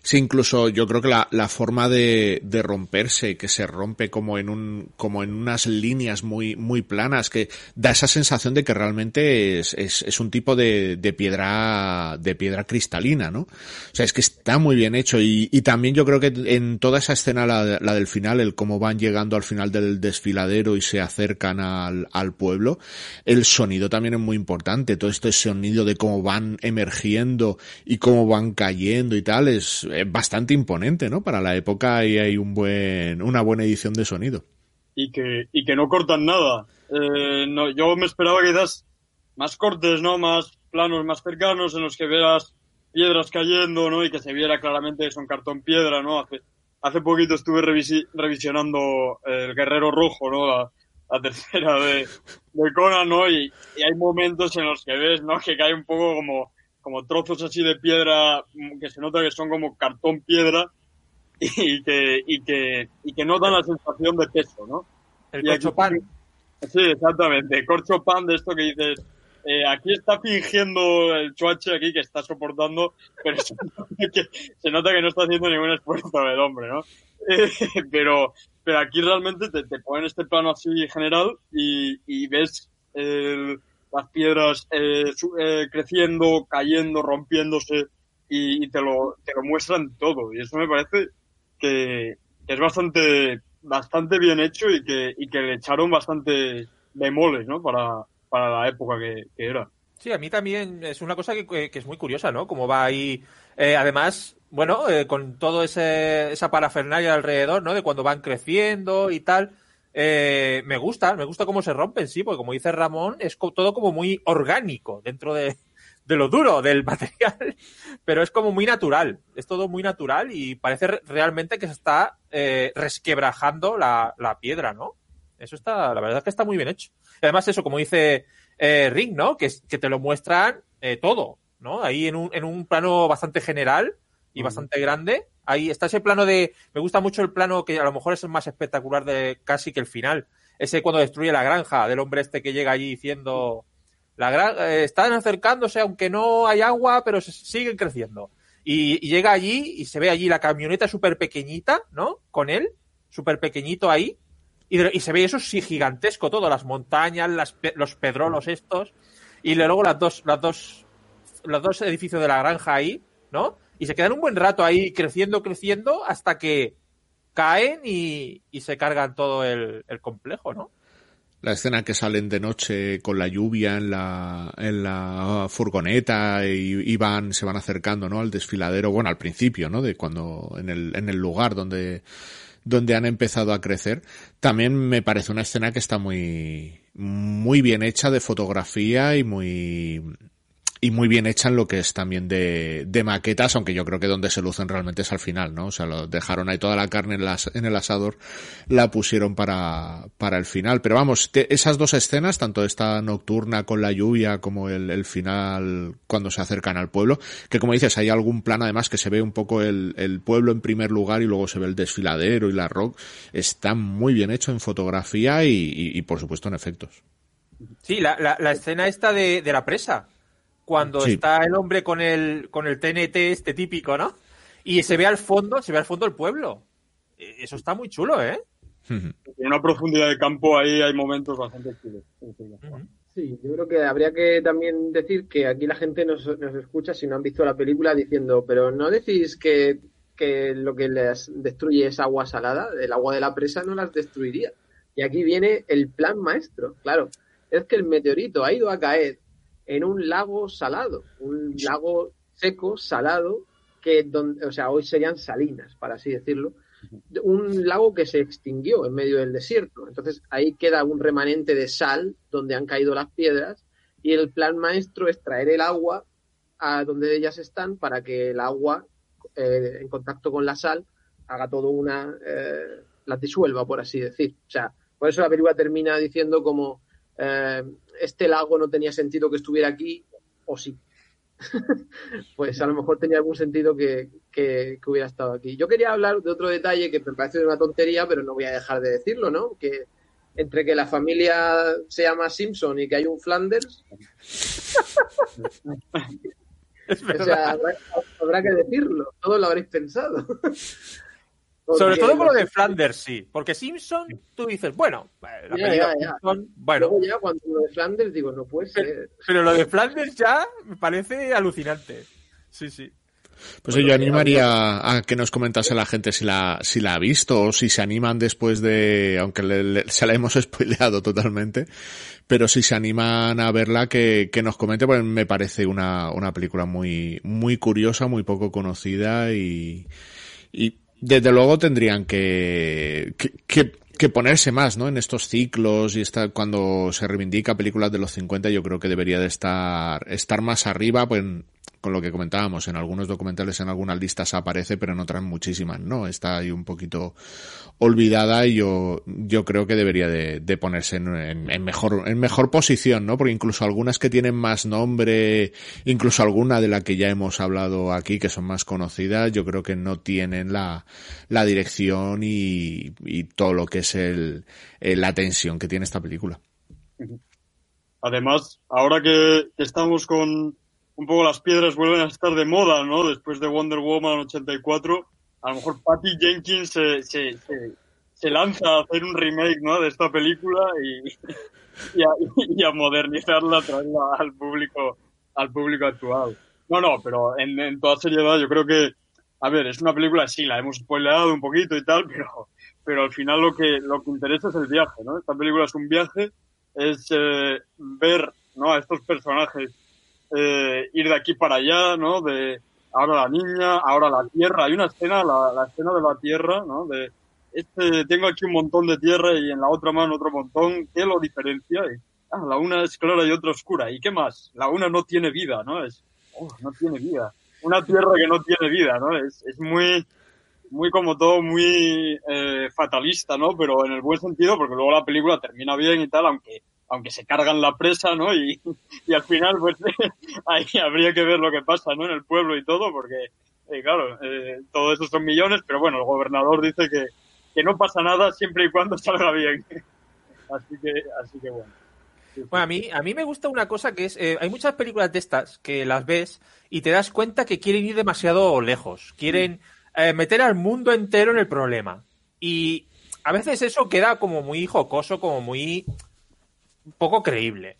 Sí, incluso yo creo que la, la forma de, de, romperse, que se rompe como en un, como en unas líneas muy, muy planas, que da esa sensación de que realmente es, es, es, un tipo de, de piedra, de piedra cristalina, ¿no? O sea, es que está muy bien hecho y, y también yo creo que en toda esa escena, la, la, del final, el cómo van llegando al final del desfiladero y se acercan al, al pueblo, el sonido también es muy importante, todo este sonido de cómo van emergiendo y cómo van cayendo y tal, es, es, bastante imponente, ¿no? Para la época y hay un buen, una buena edición de sonido. Y que, y que no cortan nada. Eh, no, yo me esperaba quizás más cortes, ¿no? Más planos más cercanos en los que veas piedras cayendo, ¿no? Y que se viera claramente que son cartón piedra, ¿no? Hace, hace poquito estuve revisionando El Guerrero Rojo, ¿no? La, tercera de, de Conan, ¿no? Y, y, hay momentos en los que ves, ¿no? Que cae un poco como como trozos así de piedra que se nota que son como cartón piedra y que, y que, y que no dan la sensación de peso, ¿no? El corcho pan. Sí, exactamente. Corcho pan de esto que dices, eh, aquí está fingiendo el chuache aquí que está soportando, pero se nota que, no está haciendo ningún esfuerzo el hombre, ¿no? pero, pero aquí realmente te, te ponen este plano así general y, y ves el, las piedras eh, eh, creciendo, cayendo, rompiéndose y, te, lo, te lo muestran todo. Y eso me parece que, es bastante, bastante bien hecho y que, y que le echaron bastante bemoles, ¿no? Para, para la época que, era. Sí, a mí también es una cosa que, es muy curiosa, ¿no? Como va ahí, eh, además, bueno, con todo ese, esa parafernalia alrededor, ¿no? De cuando van creciendo y tal. Eh, me gusta, me gusta cómo se rompen, sí, porque como dice Ramón, es todo como muy orgánico dentro de, de lo duro del material, pero es como muy natural, es todo muy natural y parece realmente que se está eh, resquebrajando la, la, piedra, ¿no? Eso está, la verdad es que está muy bien hecho. además eso, como dice eh, Rick, ¿no? Que, que te lo muestran eh, todo, ¿no? Ahí en un, en un plano bastante general y bastante grande Ahí está ese plano de. Me gusta mucho el plano que a lo mejor es el más espectacular de casi que el final. Ese cuando destruye la granja, del hombre este que llega allí diciendo. La granja, eh, están acercándose, aunque no hay agua, pero siguen creciendo. Y, llega allí y se ve allí la camioneta súper pequeñita, ¿no? Con él, súper pequeñito ahí. Y, y se ve eso sí gigantesco todo, las montañas, las, los pedrolos estos, y luego las dos, las dos, los dos edificios de la granja ahí, ¿no? Y se quedan un buen rato ahí creciendo, creciendo, hasta que caen y, se cargan todo el, complejo, ¿no? La escena que salen de noche con la lluvia en la, en la furgoneta y, y, van, se van acercando, ¿no? Al desfiladero, bueno, al principio, ¿no? De cuando, en el, en el lugar donde, donde han empezado a crecer. También me parece una escena que está muy, muy bien hecha de fotografía y muy, y muy bien hecha en lo que es también de, maquetas, aunque yo creo que donde se lucen realmente es al final, ¿no? O sea, lo dejaron ahí toda la carne en, el asador, la pusieron para, para el final. Pero vamos, esas dos escenas, tanto esta nocturna con la lluvia como el, final cuando se acercan al pueblo, que como dices, hay algún plan además que se ve un poco el, pueblo en primer lugar y luego se ve el desfiladero y la rock, está muy bien hecho en fotografía y, por supuesto en efectos. Sí, la, la, escena esta de la presa cuando sí. está el hombre con el, con el TNT este típico, ¿no? Y se ve al fondo, se ve al fondo el pueblo. Eso está muy chulo, ¿eh? En una profundidad de campo ahí hay momentos bastante chulos. Sí, yo creo que habría que también decir que aquí la gente nos, nos escucha si no han visto la película diciendo, pero no decís que, que lo que les destruye es agua salada, el agua de la presa no las destruiría. Y aquí viene el plan maestro, claro. Es que el meteorito ha ido a caer en un lago salado, un lago seco, salado, que donde, o sea, hoy serían salinas, para así decirlo, un lago que se extinguió en medio del desierto. Entonces ahí queda un remanente de sal donde han caído las piedras y el plan maestro es traer el agua a donde ellas están para que el agua eh, en contacto con la sal haga todo una eh, la disuelva por así decir. O sea, por eso la película termina diciendo como eh, este lago no tenía sentido que estuviera aquí, o sí. pues a lo mejor tenía algún sentido que, que, que, hubiera estado aquí. Yo quería hablar de otro detalle que me parece una tontería, pero no voy a dejar de decirlo, ¿no? Que entre que la familia se llama Simpson y que hay un Flanders. o sea, habrá, habrá, que decirlo, todos lo habréis pensado. Sobre todo con lo de Flanders, sí. Porque Simpson, tú dices, bueno, la ya, ya, ya. Simpson, bueno. Luego ya cuando lo de Flanders digo, no puede ser. Pero, pero, lo de Flanders ya me parece alucinante. Sí, sí. Pues yo animaría a que nos comentase la gente si la, si la ha visto o si se animan después de, aunque le, le, se la hemos spoileado totalmente, pero si se animan a verla, que, que nos comente, pues me parece una, una película muy, muy curiosa, muy poco conocida y, y desde luego tendrían que, que, que, que, ponerse más, ¿no? En estos ciclos y está cuando se reivindica películas de los 50, yo creo que debería de estar, estar más arriba, pues, con lo que comentábamos, en algunos documentales, en algunas listas aparece, pero en otras muchísimas, ¿no? Está ahí un poquito olvidada y yo, yo creo que debería de, de ponerse en, en, mejor, en mejor posición, ¿no? Porque incluso algunas que tienen más nombre, incluso alguna de la que ya hemos hablado aquí, que son más conocidas, yo creo que no tienen la, la dirección y, y todo lo que es el, el, la tensión que tiene esta película. Además, ahora que, que estamos con, un poco las piedras vuelven a estar de moda, ¿no? Después de Wonder Woman 84, a lo mejor Patty Jenkins se, se, se, lanza a hacer un remake, ¿no? De esta película y, y, a, y a, modernizarla, traerla al público, al público actual. No, no, pero en, en, toda seriedad yo creo que, a ver, es una película, sí, la hemos spoileado un poquito y tal, pero, pero al final lo que, lo que interesa es el viaje, ¿no? Esta película es un viaje, es eh, ver, ¿no? A estos personajes eh, ir de aquí para allá, ¿no? De ahora la niña, ahora la tierra. Hay una escena, la, la escena de la tierra, ¿no? De este, tengo aquí un montón de tierra y en la otra mano otro montón. ¿Qué lo diferencia? Ah, la una es clara y otra oscura. ¿Y qué más? La una no tiene vida, ¿no? Es, oh, no tiene vida. Una tierra que no tiene vida, ¿no? Es, es muy, muy como todo muy eh, fatalista, ¿no? Pero en el buen sentido, porque luego la película termina bien y tal, aunque aunque se cargan la presa, ¿no? Y, al final, pues ahí habría que ver lo que pasa, ¿no? En el pueblo y todo, porque, eh, claro, eh, todo eso son millones, pero bueno, el gobernador dice que, que no pasa nada siempre y cuando salga bien. así que, así que bueno. Bueno, a mí, a mí me gusta una cosa que es, eh, hay muchas películas de estas que las ves y te das cuenta que quieren ir demasiado lejos, quieren eh, meter al mundo entero en el problema. Y a veces eso queda como muy jocoso, como muy poco creíble.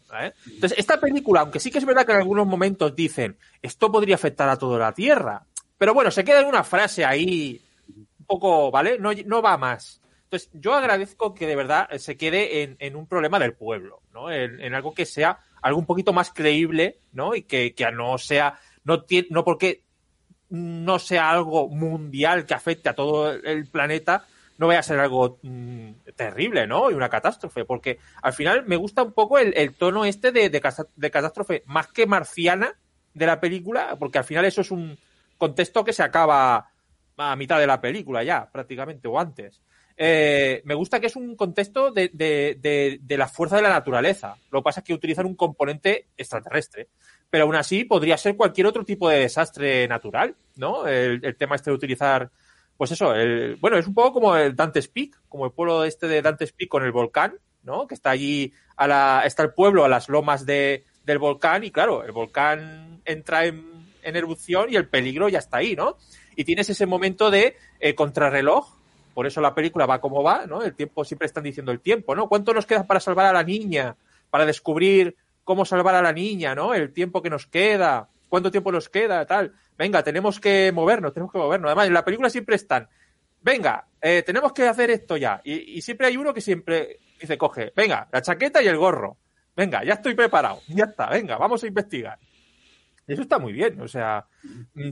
Entonces, esta película, aunque sí que es verdad que en algunos momentos dicen esto podría afectar a toda la Tierra, pero bueno, se queda en una frase ahí un poco, ¿vale? No, no va más. Entonces, yo agradezco que de verdad se quede en, en un problema del pueblo, ¿no? En, en, algo que sea algo un poquito más creíble, ¿no? Y que, que no sea, no, tiene, no porque no sea algo mundial que afecte a todo el planeta, no vaya a ser algo mmm, terrible, ¿no? Y una catástrofe, porque al final me gusta un poco el, tono este de, de, catástrofe más que marciana de la película, porque al final eso es un contexto que se acaba a mitad de la película ya, prácticamente, o antes. Eh, me gusta que es un contexto de, de, de, la fuerza de la naturaleza. Lo que pasa es que utilizan un componente extraterrestre. Pero aún así podría ser cualquier otro tipo de desastre natural, ¿no? El, el tema este de utilizar pues eso, el, bueno, es un poco como el Dante's Peak, como el pueblo este de Dante's Peak con el volcán, ¿no? Que está allí, a la, está el pueblo a las lomas de, del volcán y claro, el volcán entra en, erupción y el peligro ya está ahí, ¿no? Y tienes ese momento de eh, contrarreloj, por eso la película va como va, ¿no? El tiempo, siempre están diciendo el tiempo, ¿no? ¿Cuánto nos queda para salvar a la niña? Para descubrir cómo salvar a la niña, ¿no? El tiempo que nos queda, cuánto tiempo nos queda, tal venga, tenemos que movernos, tenemos que movernos. Además, en la película siempre están, venga, eh, tenemos que hacer esto ya. Y, siempre hay uno que siempre dice, coge, venga, la chaqueta y el gorro. Venga, ya estoy preparado. Ya está, venga, vamos a investigar. Eso está muy bien, o sea,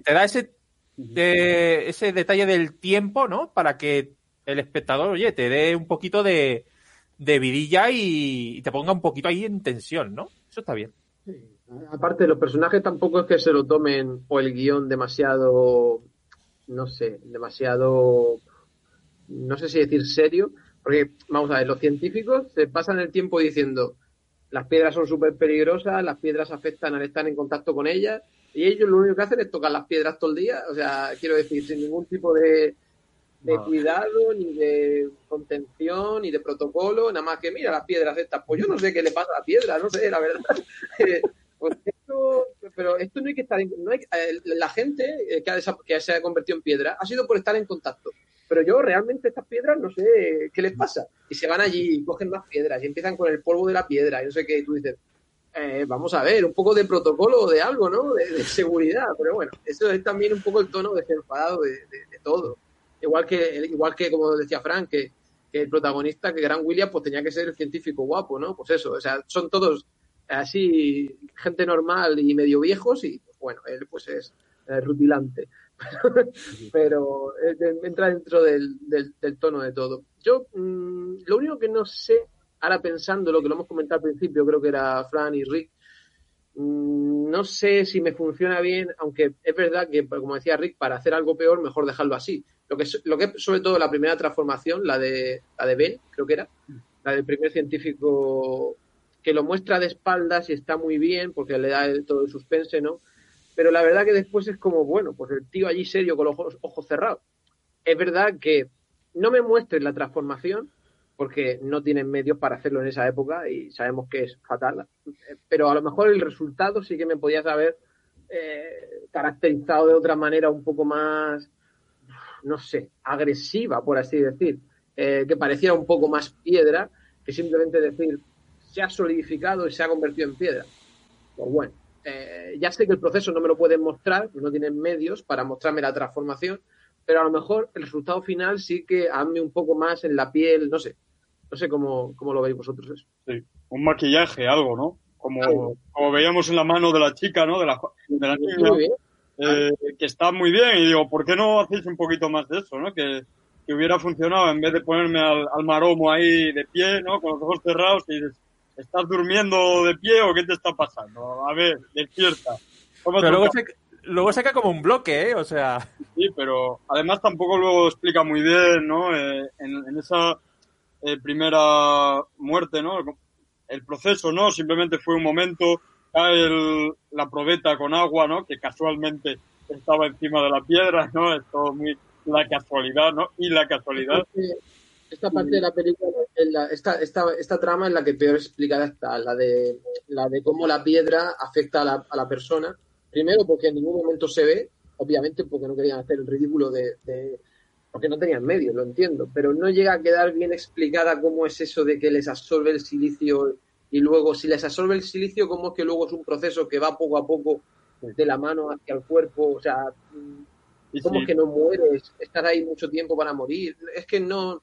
te da ese, de, ese detalle del tiempo, ¿no? Para que el espectador, oye, te dé un poquito de, de vidilla y, y te ponga un poquito ahí en tensión, ¿no? Eso está bien. Sí. Aparte, los personajes tampoco es que se lo tomen o el guion demasiado, no sé, demasiado, no sé si decir serio, porque vamos a ver, los científicos se pasan el tiempo diciendo las piedras son súper peligrosas, las piedras afectan al estar en contacto con ellas, y ellos lo único que hacen es tocar las piedras todo el día, o sea, quiero decir, sin ningún tipo de, de no. cuidado, ni de contención, ni de protocolo, nada más que mira las piedras estas, pues yo no sé qué le pasa a la piedra, no sé, la verdad. Pues esto, pero esto no hay que estar en, no hay, eh, la gente que, ha, que, se ha convertido en piedra ha sido por estar en contacto. Pero yo realmente estas piedras no sé qué les pasa. Y se van allí y cogen más piedras y empiezan con el polvo de la piedra y no sé qué. Y tú dices, eh, vamos a ver, un poco de protocolo de algo, ¿no? De, seguridad. Pero bueno, eso es también un poco el tono desenfadado de, de, de todo. Igual que, igual que, como decía Frank, que, que el protagonista, que Gran William, pues tenía que ser el científico guapo, ¿no? Pues eso, o sea, son todos así gente normal y medio viejos y pues, bueno, él pues es eh, rutilante. Pero eh, entra dentro del, tono de todo. Yo mmm, lo único que no sé, ahora pensando lo que lo hemos comentado al principio, creo que era Fran y Rick, mmm, no sé si me funciona bien, aunque es verdad que, como decía Rick, para hacer algo peor, mejor dejarlo así. Lo que, lo que sobre todo la primera transformación, la de, la de Ben, creo que era, la del primer científico que lo muestra de espaldas y está muy bien porque le da todo el suspense, ¿no? Pero la verdad que después es como, bueno, pues el tío allí serio con los ojos, ojos cerrados. Es verdad que no me muestres la transformación porque no tienen medios para hacerlo en esa época y sabemos que es fatal. Pero a lo mejor el resultado sí que me podías haber eh, caracterizado de otra manera un poco más, no sé, agresiva, por así decir. Eh, que pareciera un poco más piedra que simplemente decir, se ha solidificado y se ha convertido en piedra. Pues bueno, eh, ya sé que el proceso no me lo pueden mostrar, no tienen medios para mostrarme la transformación, pero a lo mejor el resultado final sí que hazme un poco más en la piel, no sé, no sé cómo, cómo lo veis vosotros eso. Sí, un maquillaje, algo, ¿no? Como, como veíamos en la mano de la chica, ¿no? De la, de la niña, eh, que está muy bien y digo, ¿por qué no hacéis un poquito más de eso, no? Que, que hubiera funcionado en vez de ponerme al, al maromo ahí de pie, ¿no? Con los ojos cerrados y dices, ¿Estás durmiendo de pie o qué te está pasando? A ver, despierta. Pero luego, se, luego saca como un bloque, ¿eh? O sea. Sí, pero además tampoco lo explica muy bien, ¿no? Eh, en, en, esa eh, primera muerte, ¿no? El proceso, ¿no? Simplemente fue un momento, cae el, la probeta con agua, ¿no? Que casualmente estaba encima de la piedra, ¿no? Es todo muy la casualidad, ¿no? Y la casualidad esta parte de la película, la, esta, esta, esta trama es la que peor explicada está, la de, la de cómo la piedra afecta a la, a la persona. Primero porque en ningún momento se ve, obviamente porque no querían hacer el ridículo de, de porque no tenían medios, lo entiendo, pero no llega a quedar bien explicada cómo es eso de que les absorbe el silicio y luego si les absorbe el silicio, cómo es que luego es un proceso que va poco a poco de la mano hacia el cuerpo, o sea, cómo es que no mueres, estar ahí mucho tiempo para morir, es que no,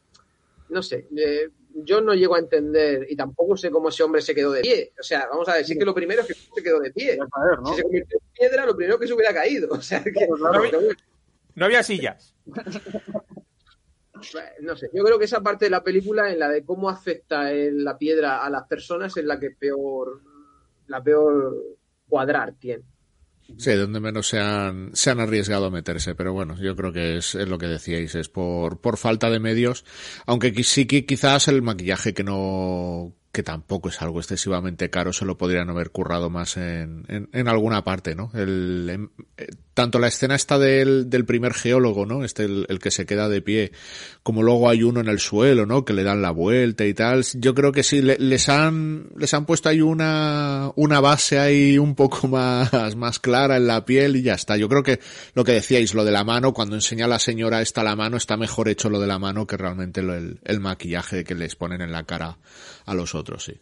no sé, eh, yo no llego a entender y tampoco sé cómo ese hombre se quedó de pie. O sea, vamos a decir que lo primero es que se quedó de pie. Si se convirtió en piedra, lo primero que se hubiera caído. O sea, que, no, había, sillas. No sé, yo creo que esa parte de la película en la de cómo afecta la piedra a las personas es la que peor, la peor cuadrar tiene. Sí, donde menos se han, se han arriesgado a meterse, pero bueno, yo creo que es, es lo que decíais, es por, por falta de medios, aunque sí que quizás el maquillaje que no, que tampoco es algo excesivamente caro, se lo podrían haber currado más en, en, alguna parte, ¿no? El, eh, tanto la escena esta del, del primer geólogo, ¿no? Este, el, que se queda de pie, como luego hay uno en el suelo, ¿no? Que le dan la vuelta y tal. Yo creo que sí, les han, les han puesto ahí una, una base ahí un poco más, más clara en la piel y ya está. Yo creo que lo que decíais, lo de la mano, cuando enseña a la señora esta la mano, está mejor hecho lo de la mano que realmente el, el maquillaje que les ponen en la cara a los otros, sí.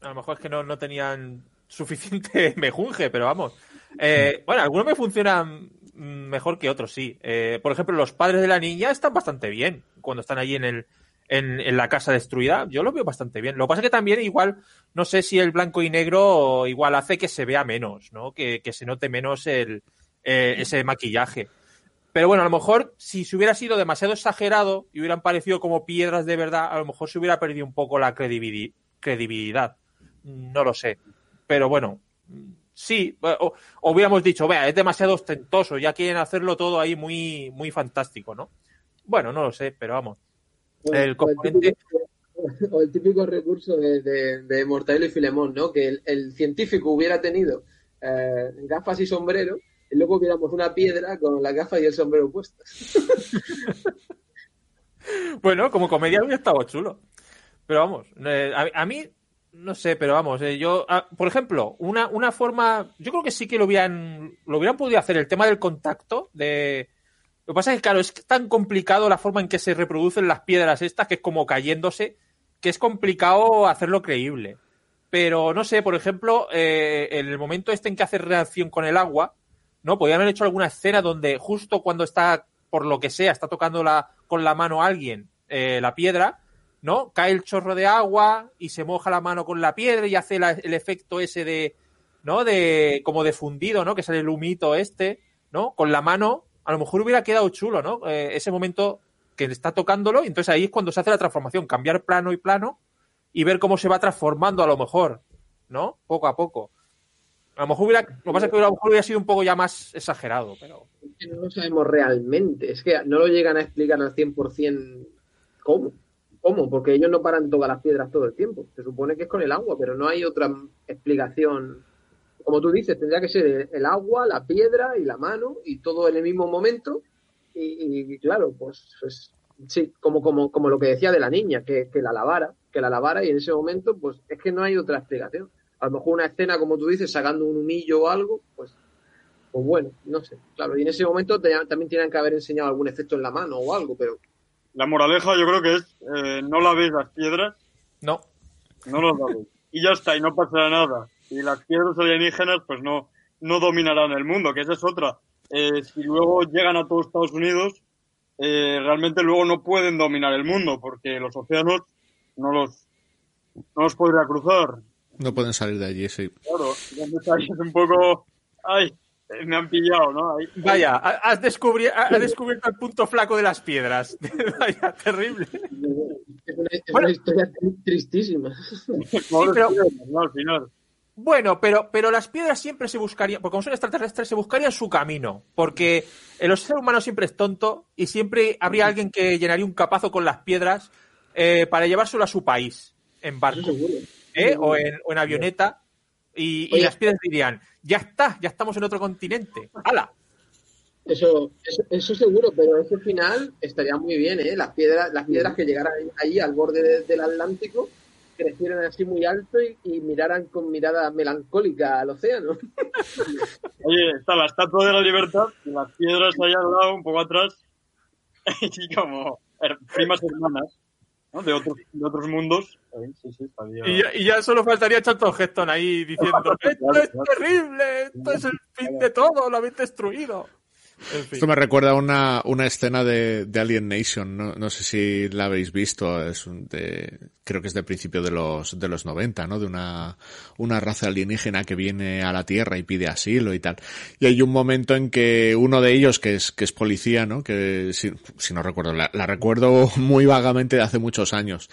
A lo mejor es que no, no tenían suficiente mejunje, pero vamos. Eh, bueno, algunos me funcionan mejor que otros, sí. Eh, por ejemplo, los padres de la niña están bastante bien cuando están allí en el en, la casa destruida. Yo lo veo bastante bien. Lo que pasa es que también igual, no sé si el blanco y negro igual hace que se vea menos, ¿no? Que, se note menos el, eh, ese maquillaje. Pero bueno, a lo mejor si se hubiera sido demasiado exagerado y hubieran parecido como piedras de verdad, a lo mejor se hubiera perdido un poco la credibilidad. No lo sé. Pero bueno, sí, o, hubiéramos dicho, vea, es demasiado ostentoso, ya quieren hacerlo todo ahí muy, muy fantástico, ¿no? Bueno, no lo sé, pero vamos. el componente... O el típico, recurso de, de, Mortadelo y Filemón, ¿no? Que el, científico hubiera tenido eh, gafas y sombrero y luego hubiéramos una piedra con la gafa y el sombrero puestos. bueno, como comedia hubiera estado chulo. Pero vamos, eh, a, mí, no sé, pero vamos, eh, yo, ah, por ejemplo, una, una forma, yo creo que sí que lo hubieran, lo hubieran podido hacer, el tema del contacto, de... Lo que pasa es que, claro, es tan complicado la forma en que se reproducen las piedras estas, que es como cayéndose, que es complicado hacerlo creíble. Pero, no sé, por ejemplo, eh, en el momento este en que hace reacción con el agua, ¿no? Podrían haber hecho alguna escena donde justo cuando está, por lo que sea, está tocando la, con la mano alguien eh, la piedra, ¿no? Cae el chorro de agua y se moja la mano con la piedra y hace el efecto ese de, ¿no? De, como de fundido, ¿no? Que sale el humito este, ¿no? Con la mano, a lo mejor hubiera quedado chulo, ¿no? Eh, ese momento que está tocándolo y entonces ahí es cuando se hace la transformación, cambiar plano y plano y ver cómo se va transformando a lo mejor, ¿no? Poco a poco. A lo mejor hubiera, lo que pasa es que a lo mejor hubiera sido un poco ya más exagerado, pero... No lo sabemos realmente, es que no lo llegan a explicar al 100% cómo. ¿Cómo? Porque ellos no paran todas las piedras todo el tiempo. Se supone que es con el agua, pero no hay otra explicación. Como tú dices, tendría que ser el agua, la piedra y la mano y todo en el mismo momento. Y, claro, pues, pues, sí, como, como, como lo que decía de la niña, que, la lavara, que la lavara y en ese momento, pues es que no hay otra explicación a lo mejor una escena, como tú dices, sacando un humillo o algo, pues, pues bueno, no sé. Claro, y en ese momento también tienen que haber enseñado algún efecto en la mano o algo, pero... La moraleja yo creo que es, eh, no la ves las piedras. No. No las ves. Y ya está, y no pasará nada. Y las piedras alienígenas, pues no, no dominarán el mundo, que esa es otra. Eh, si luego llegan a todos Estados Unidos, eh, realmente luego no pueden dominar el mundo, porque los océanos no los, no los podría cruzar. No pueden salir de allí, sí. Claro, es un poco... Ay, me han pillado, ¿no? Vaya, has, descubierto el punto flaco de las piedras. Vaya, terrible. Es una, historia tristísima. Bueno, pero, pero las piedras siempre se buscarían, porque como son extraterrestres, se buscarían su camino. Porque el ser humano siempre es tonto y siempre habría alguien que llenaría un capazo con las piedras eh, para llevárselo a su país en barco. ¿eh? o, en, o en avioneta, y, las piedras dirían, ya está, ya estamos en otro continente, ¡hala! Eso, eso, seguro, pero ese final estaría muy bien, ¿eh? Las piedras, las piedras que llegaran ahí al borde del Atlántico crecieran así muy alto y, miraran con mirada melancólica al océano. Oye, está la Estatua de la Libertad y las piedras ahí al lado, un poco atrás. y como primas hermanas ¿no? de, otros, de otros mundos. Sí, sí, estaría- Y ya, y ya solo faltaría Charlton Heston ahí diciendo: Esto es terrible, esto es el fin de todo, lo habéis destruido. En fin. Esto me recuerda a una, una escena de, de Alien Nation, no, no sé si la habéis visto, es un de, creo que es de principio de los, de los 90, ¿no? De una, una raza alienígena que viene a la Tierra y pide asilo y tal. Y hay un momento en que uno de ellos, que es, que es policía, ¿no? Que si, si no recuerdo, la, recuerdo muy vagamente de hace muchos años.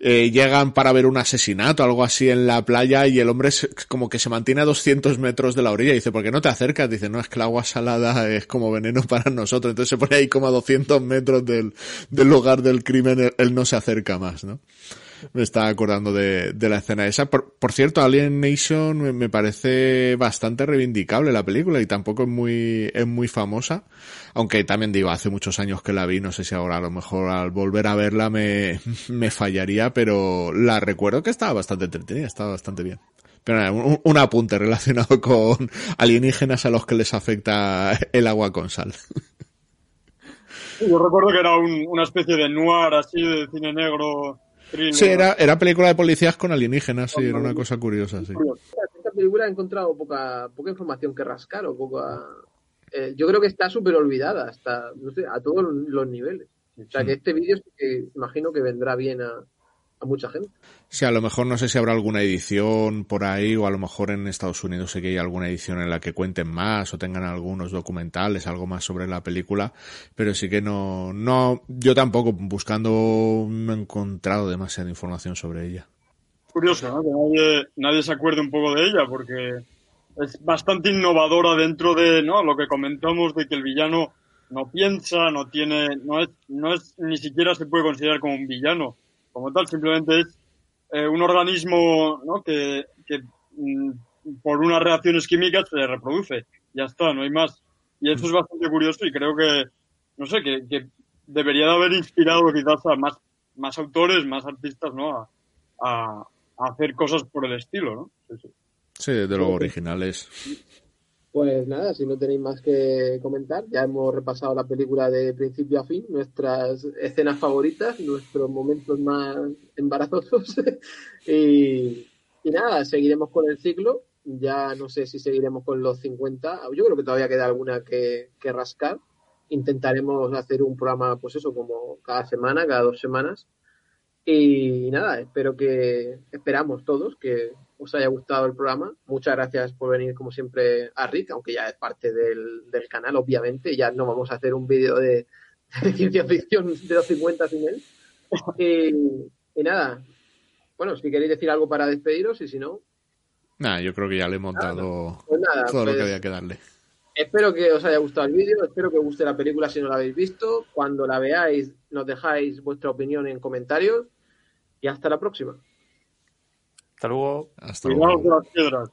Eh, llegan para ver un asesinato, algo así en la playa y el hombre se- como que se mantiene a 200 metros de la orilla y dice, ¿por qué no te acercas? Dice, no, es que el agua salada es como veneno para nosotros. Entonces se pone ahí como a 200 metros del, del lugar del crimen, él no se acerca más, ¿no? Me estaba acordando de, de la escena esa. Por, por cierto, Alien Nation me, parece bastante reivindicable la película y tampoco es muy, es muy famosa. Aunque también digo, hace muchos años que la vi, no sé si ahora a lo mejor al volver a verla me, me fallaría, pero la recuerdo que estaba bastante entretenida, estaba bastante bien. Pero nada, un, un apunte relacionado con alienígenas a los que les afecta el agua con sal. Yo recuerdo que era un- una especie de noir así de cine negro. Thriller. Sí, era, era película de policías con alienígenas, sí, era una cosa curiosa, sí. Esta película he encontrado poca, poca información que rascar o poca... eh, yo creo que está súper olvidada hasta, no sé, a todos los niveles. O sea, que este vídeo sí que imagino que vendrá bien a, a mucha gente. Sí, a lo mejor no sé si habrá alguna edición por ahí o a lo mejor en Estados Unidos sé que hay alguna edición en la que cuenten más o tengan algunos documentales, algo más sobre la película, pero sí que no, no, yo tampoco buscando no he encontrado demasiada información sobre ella. curioso, ¿no? Que nadie, nadie se acuerde un poco de ella, porque es bastante innovadora dentro de ¿no? lo que comentamos de que el villano no piensa, no tiene, no es, no es, ni siquiera se puede considerar como un villano, como tal, simplemente es eh, un organismo ¿no? que, que mm, por unas reacciones químicas se reproduce, ya está, no hay más. Y eso es bastante curioso y creo que, no sé, que, que debería de haber inspirado quizás a más, más autores, más artistas, ¿no? A, a, a hacer cosas por el estilo, ¿no? Sí, sí. Sí, desde luego originales. Pues nada, si no tenéis más que comentar, ya hemos repasado la película de principio a fin, nuestras escenas favoritas, nuestros momentos más embarazosos. y, y nada, seguiremos con el ciclo. Ya no sé si seguiremos con los 50. Yo creo que todavía queda alguna que, que rascar. Intentaremos hacer un programa, pues eso, como cada semana, cada dos semanas. Y nada, espero que, esperamos todos que os haya gustado el programa. Muchas gracias por venir, como siempre, a Rick, aunque ya es parte del, del canal, obviamente. Ya no vamos a hacer un vídeo de, de ciencia ficción de los 50 sin él. Y, y nada, bueno, si queréis decir algo para despediros y si no, Nada, yo creo que ya le he montado pues nada. todo lo pues que había que darle. Espero que os haya gustado el vídeo, espero que os guste la película si no la habéis visto. Cuando la veáis, nos dejáis vuestra opinión en comentarios. Y hasta la próxima. Hasta luego. Hasta Cuidado luego. con las piedras.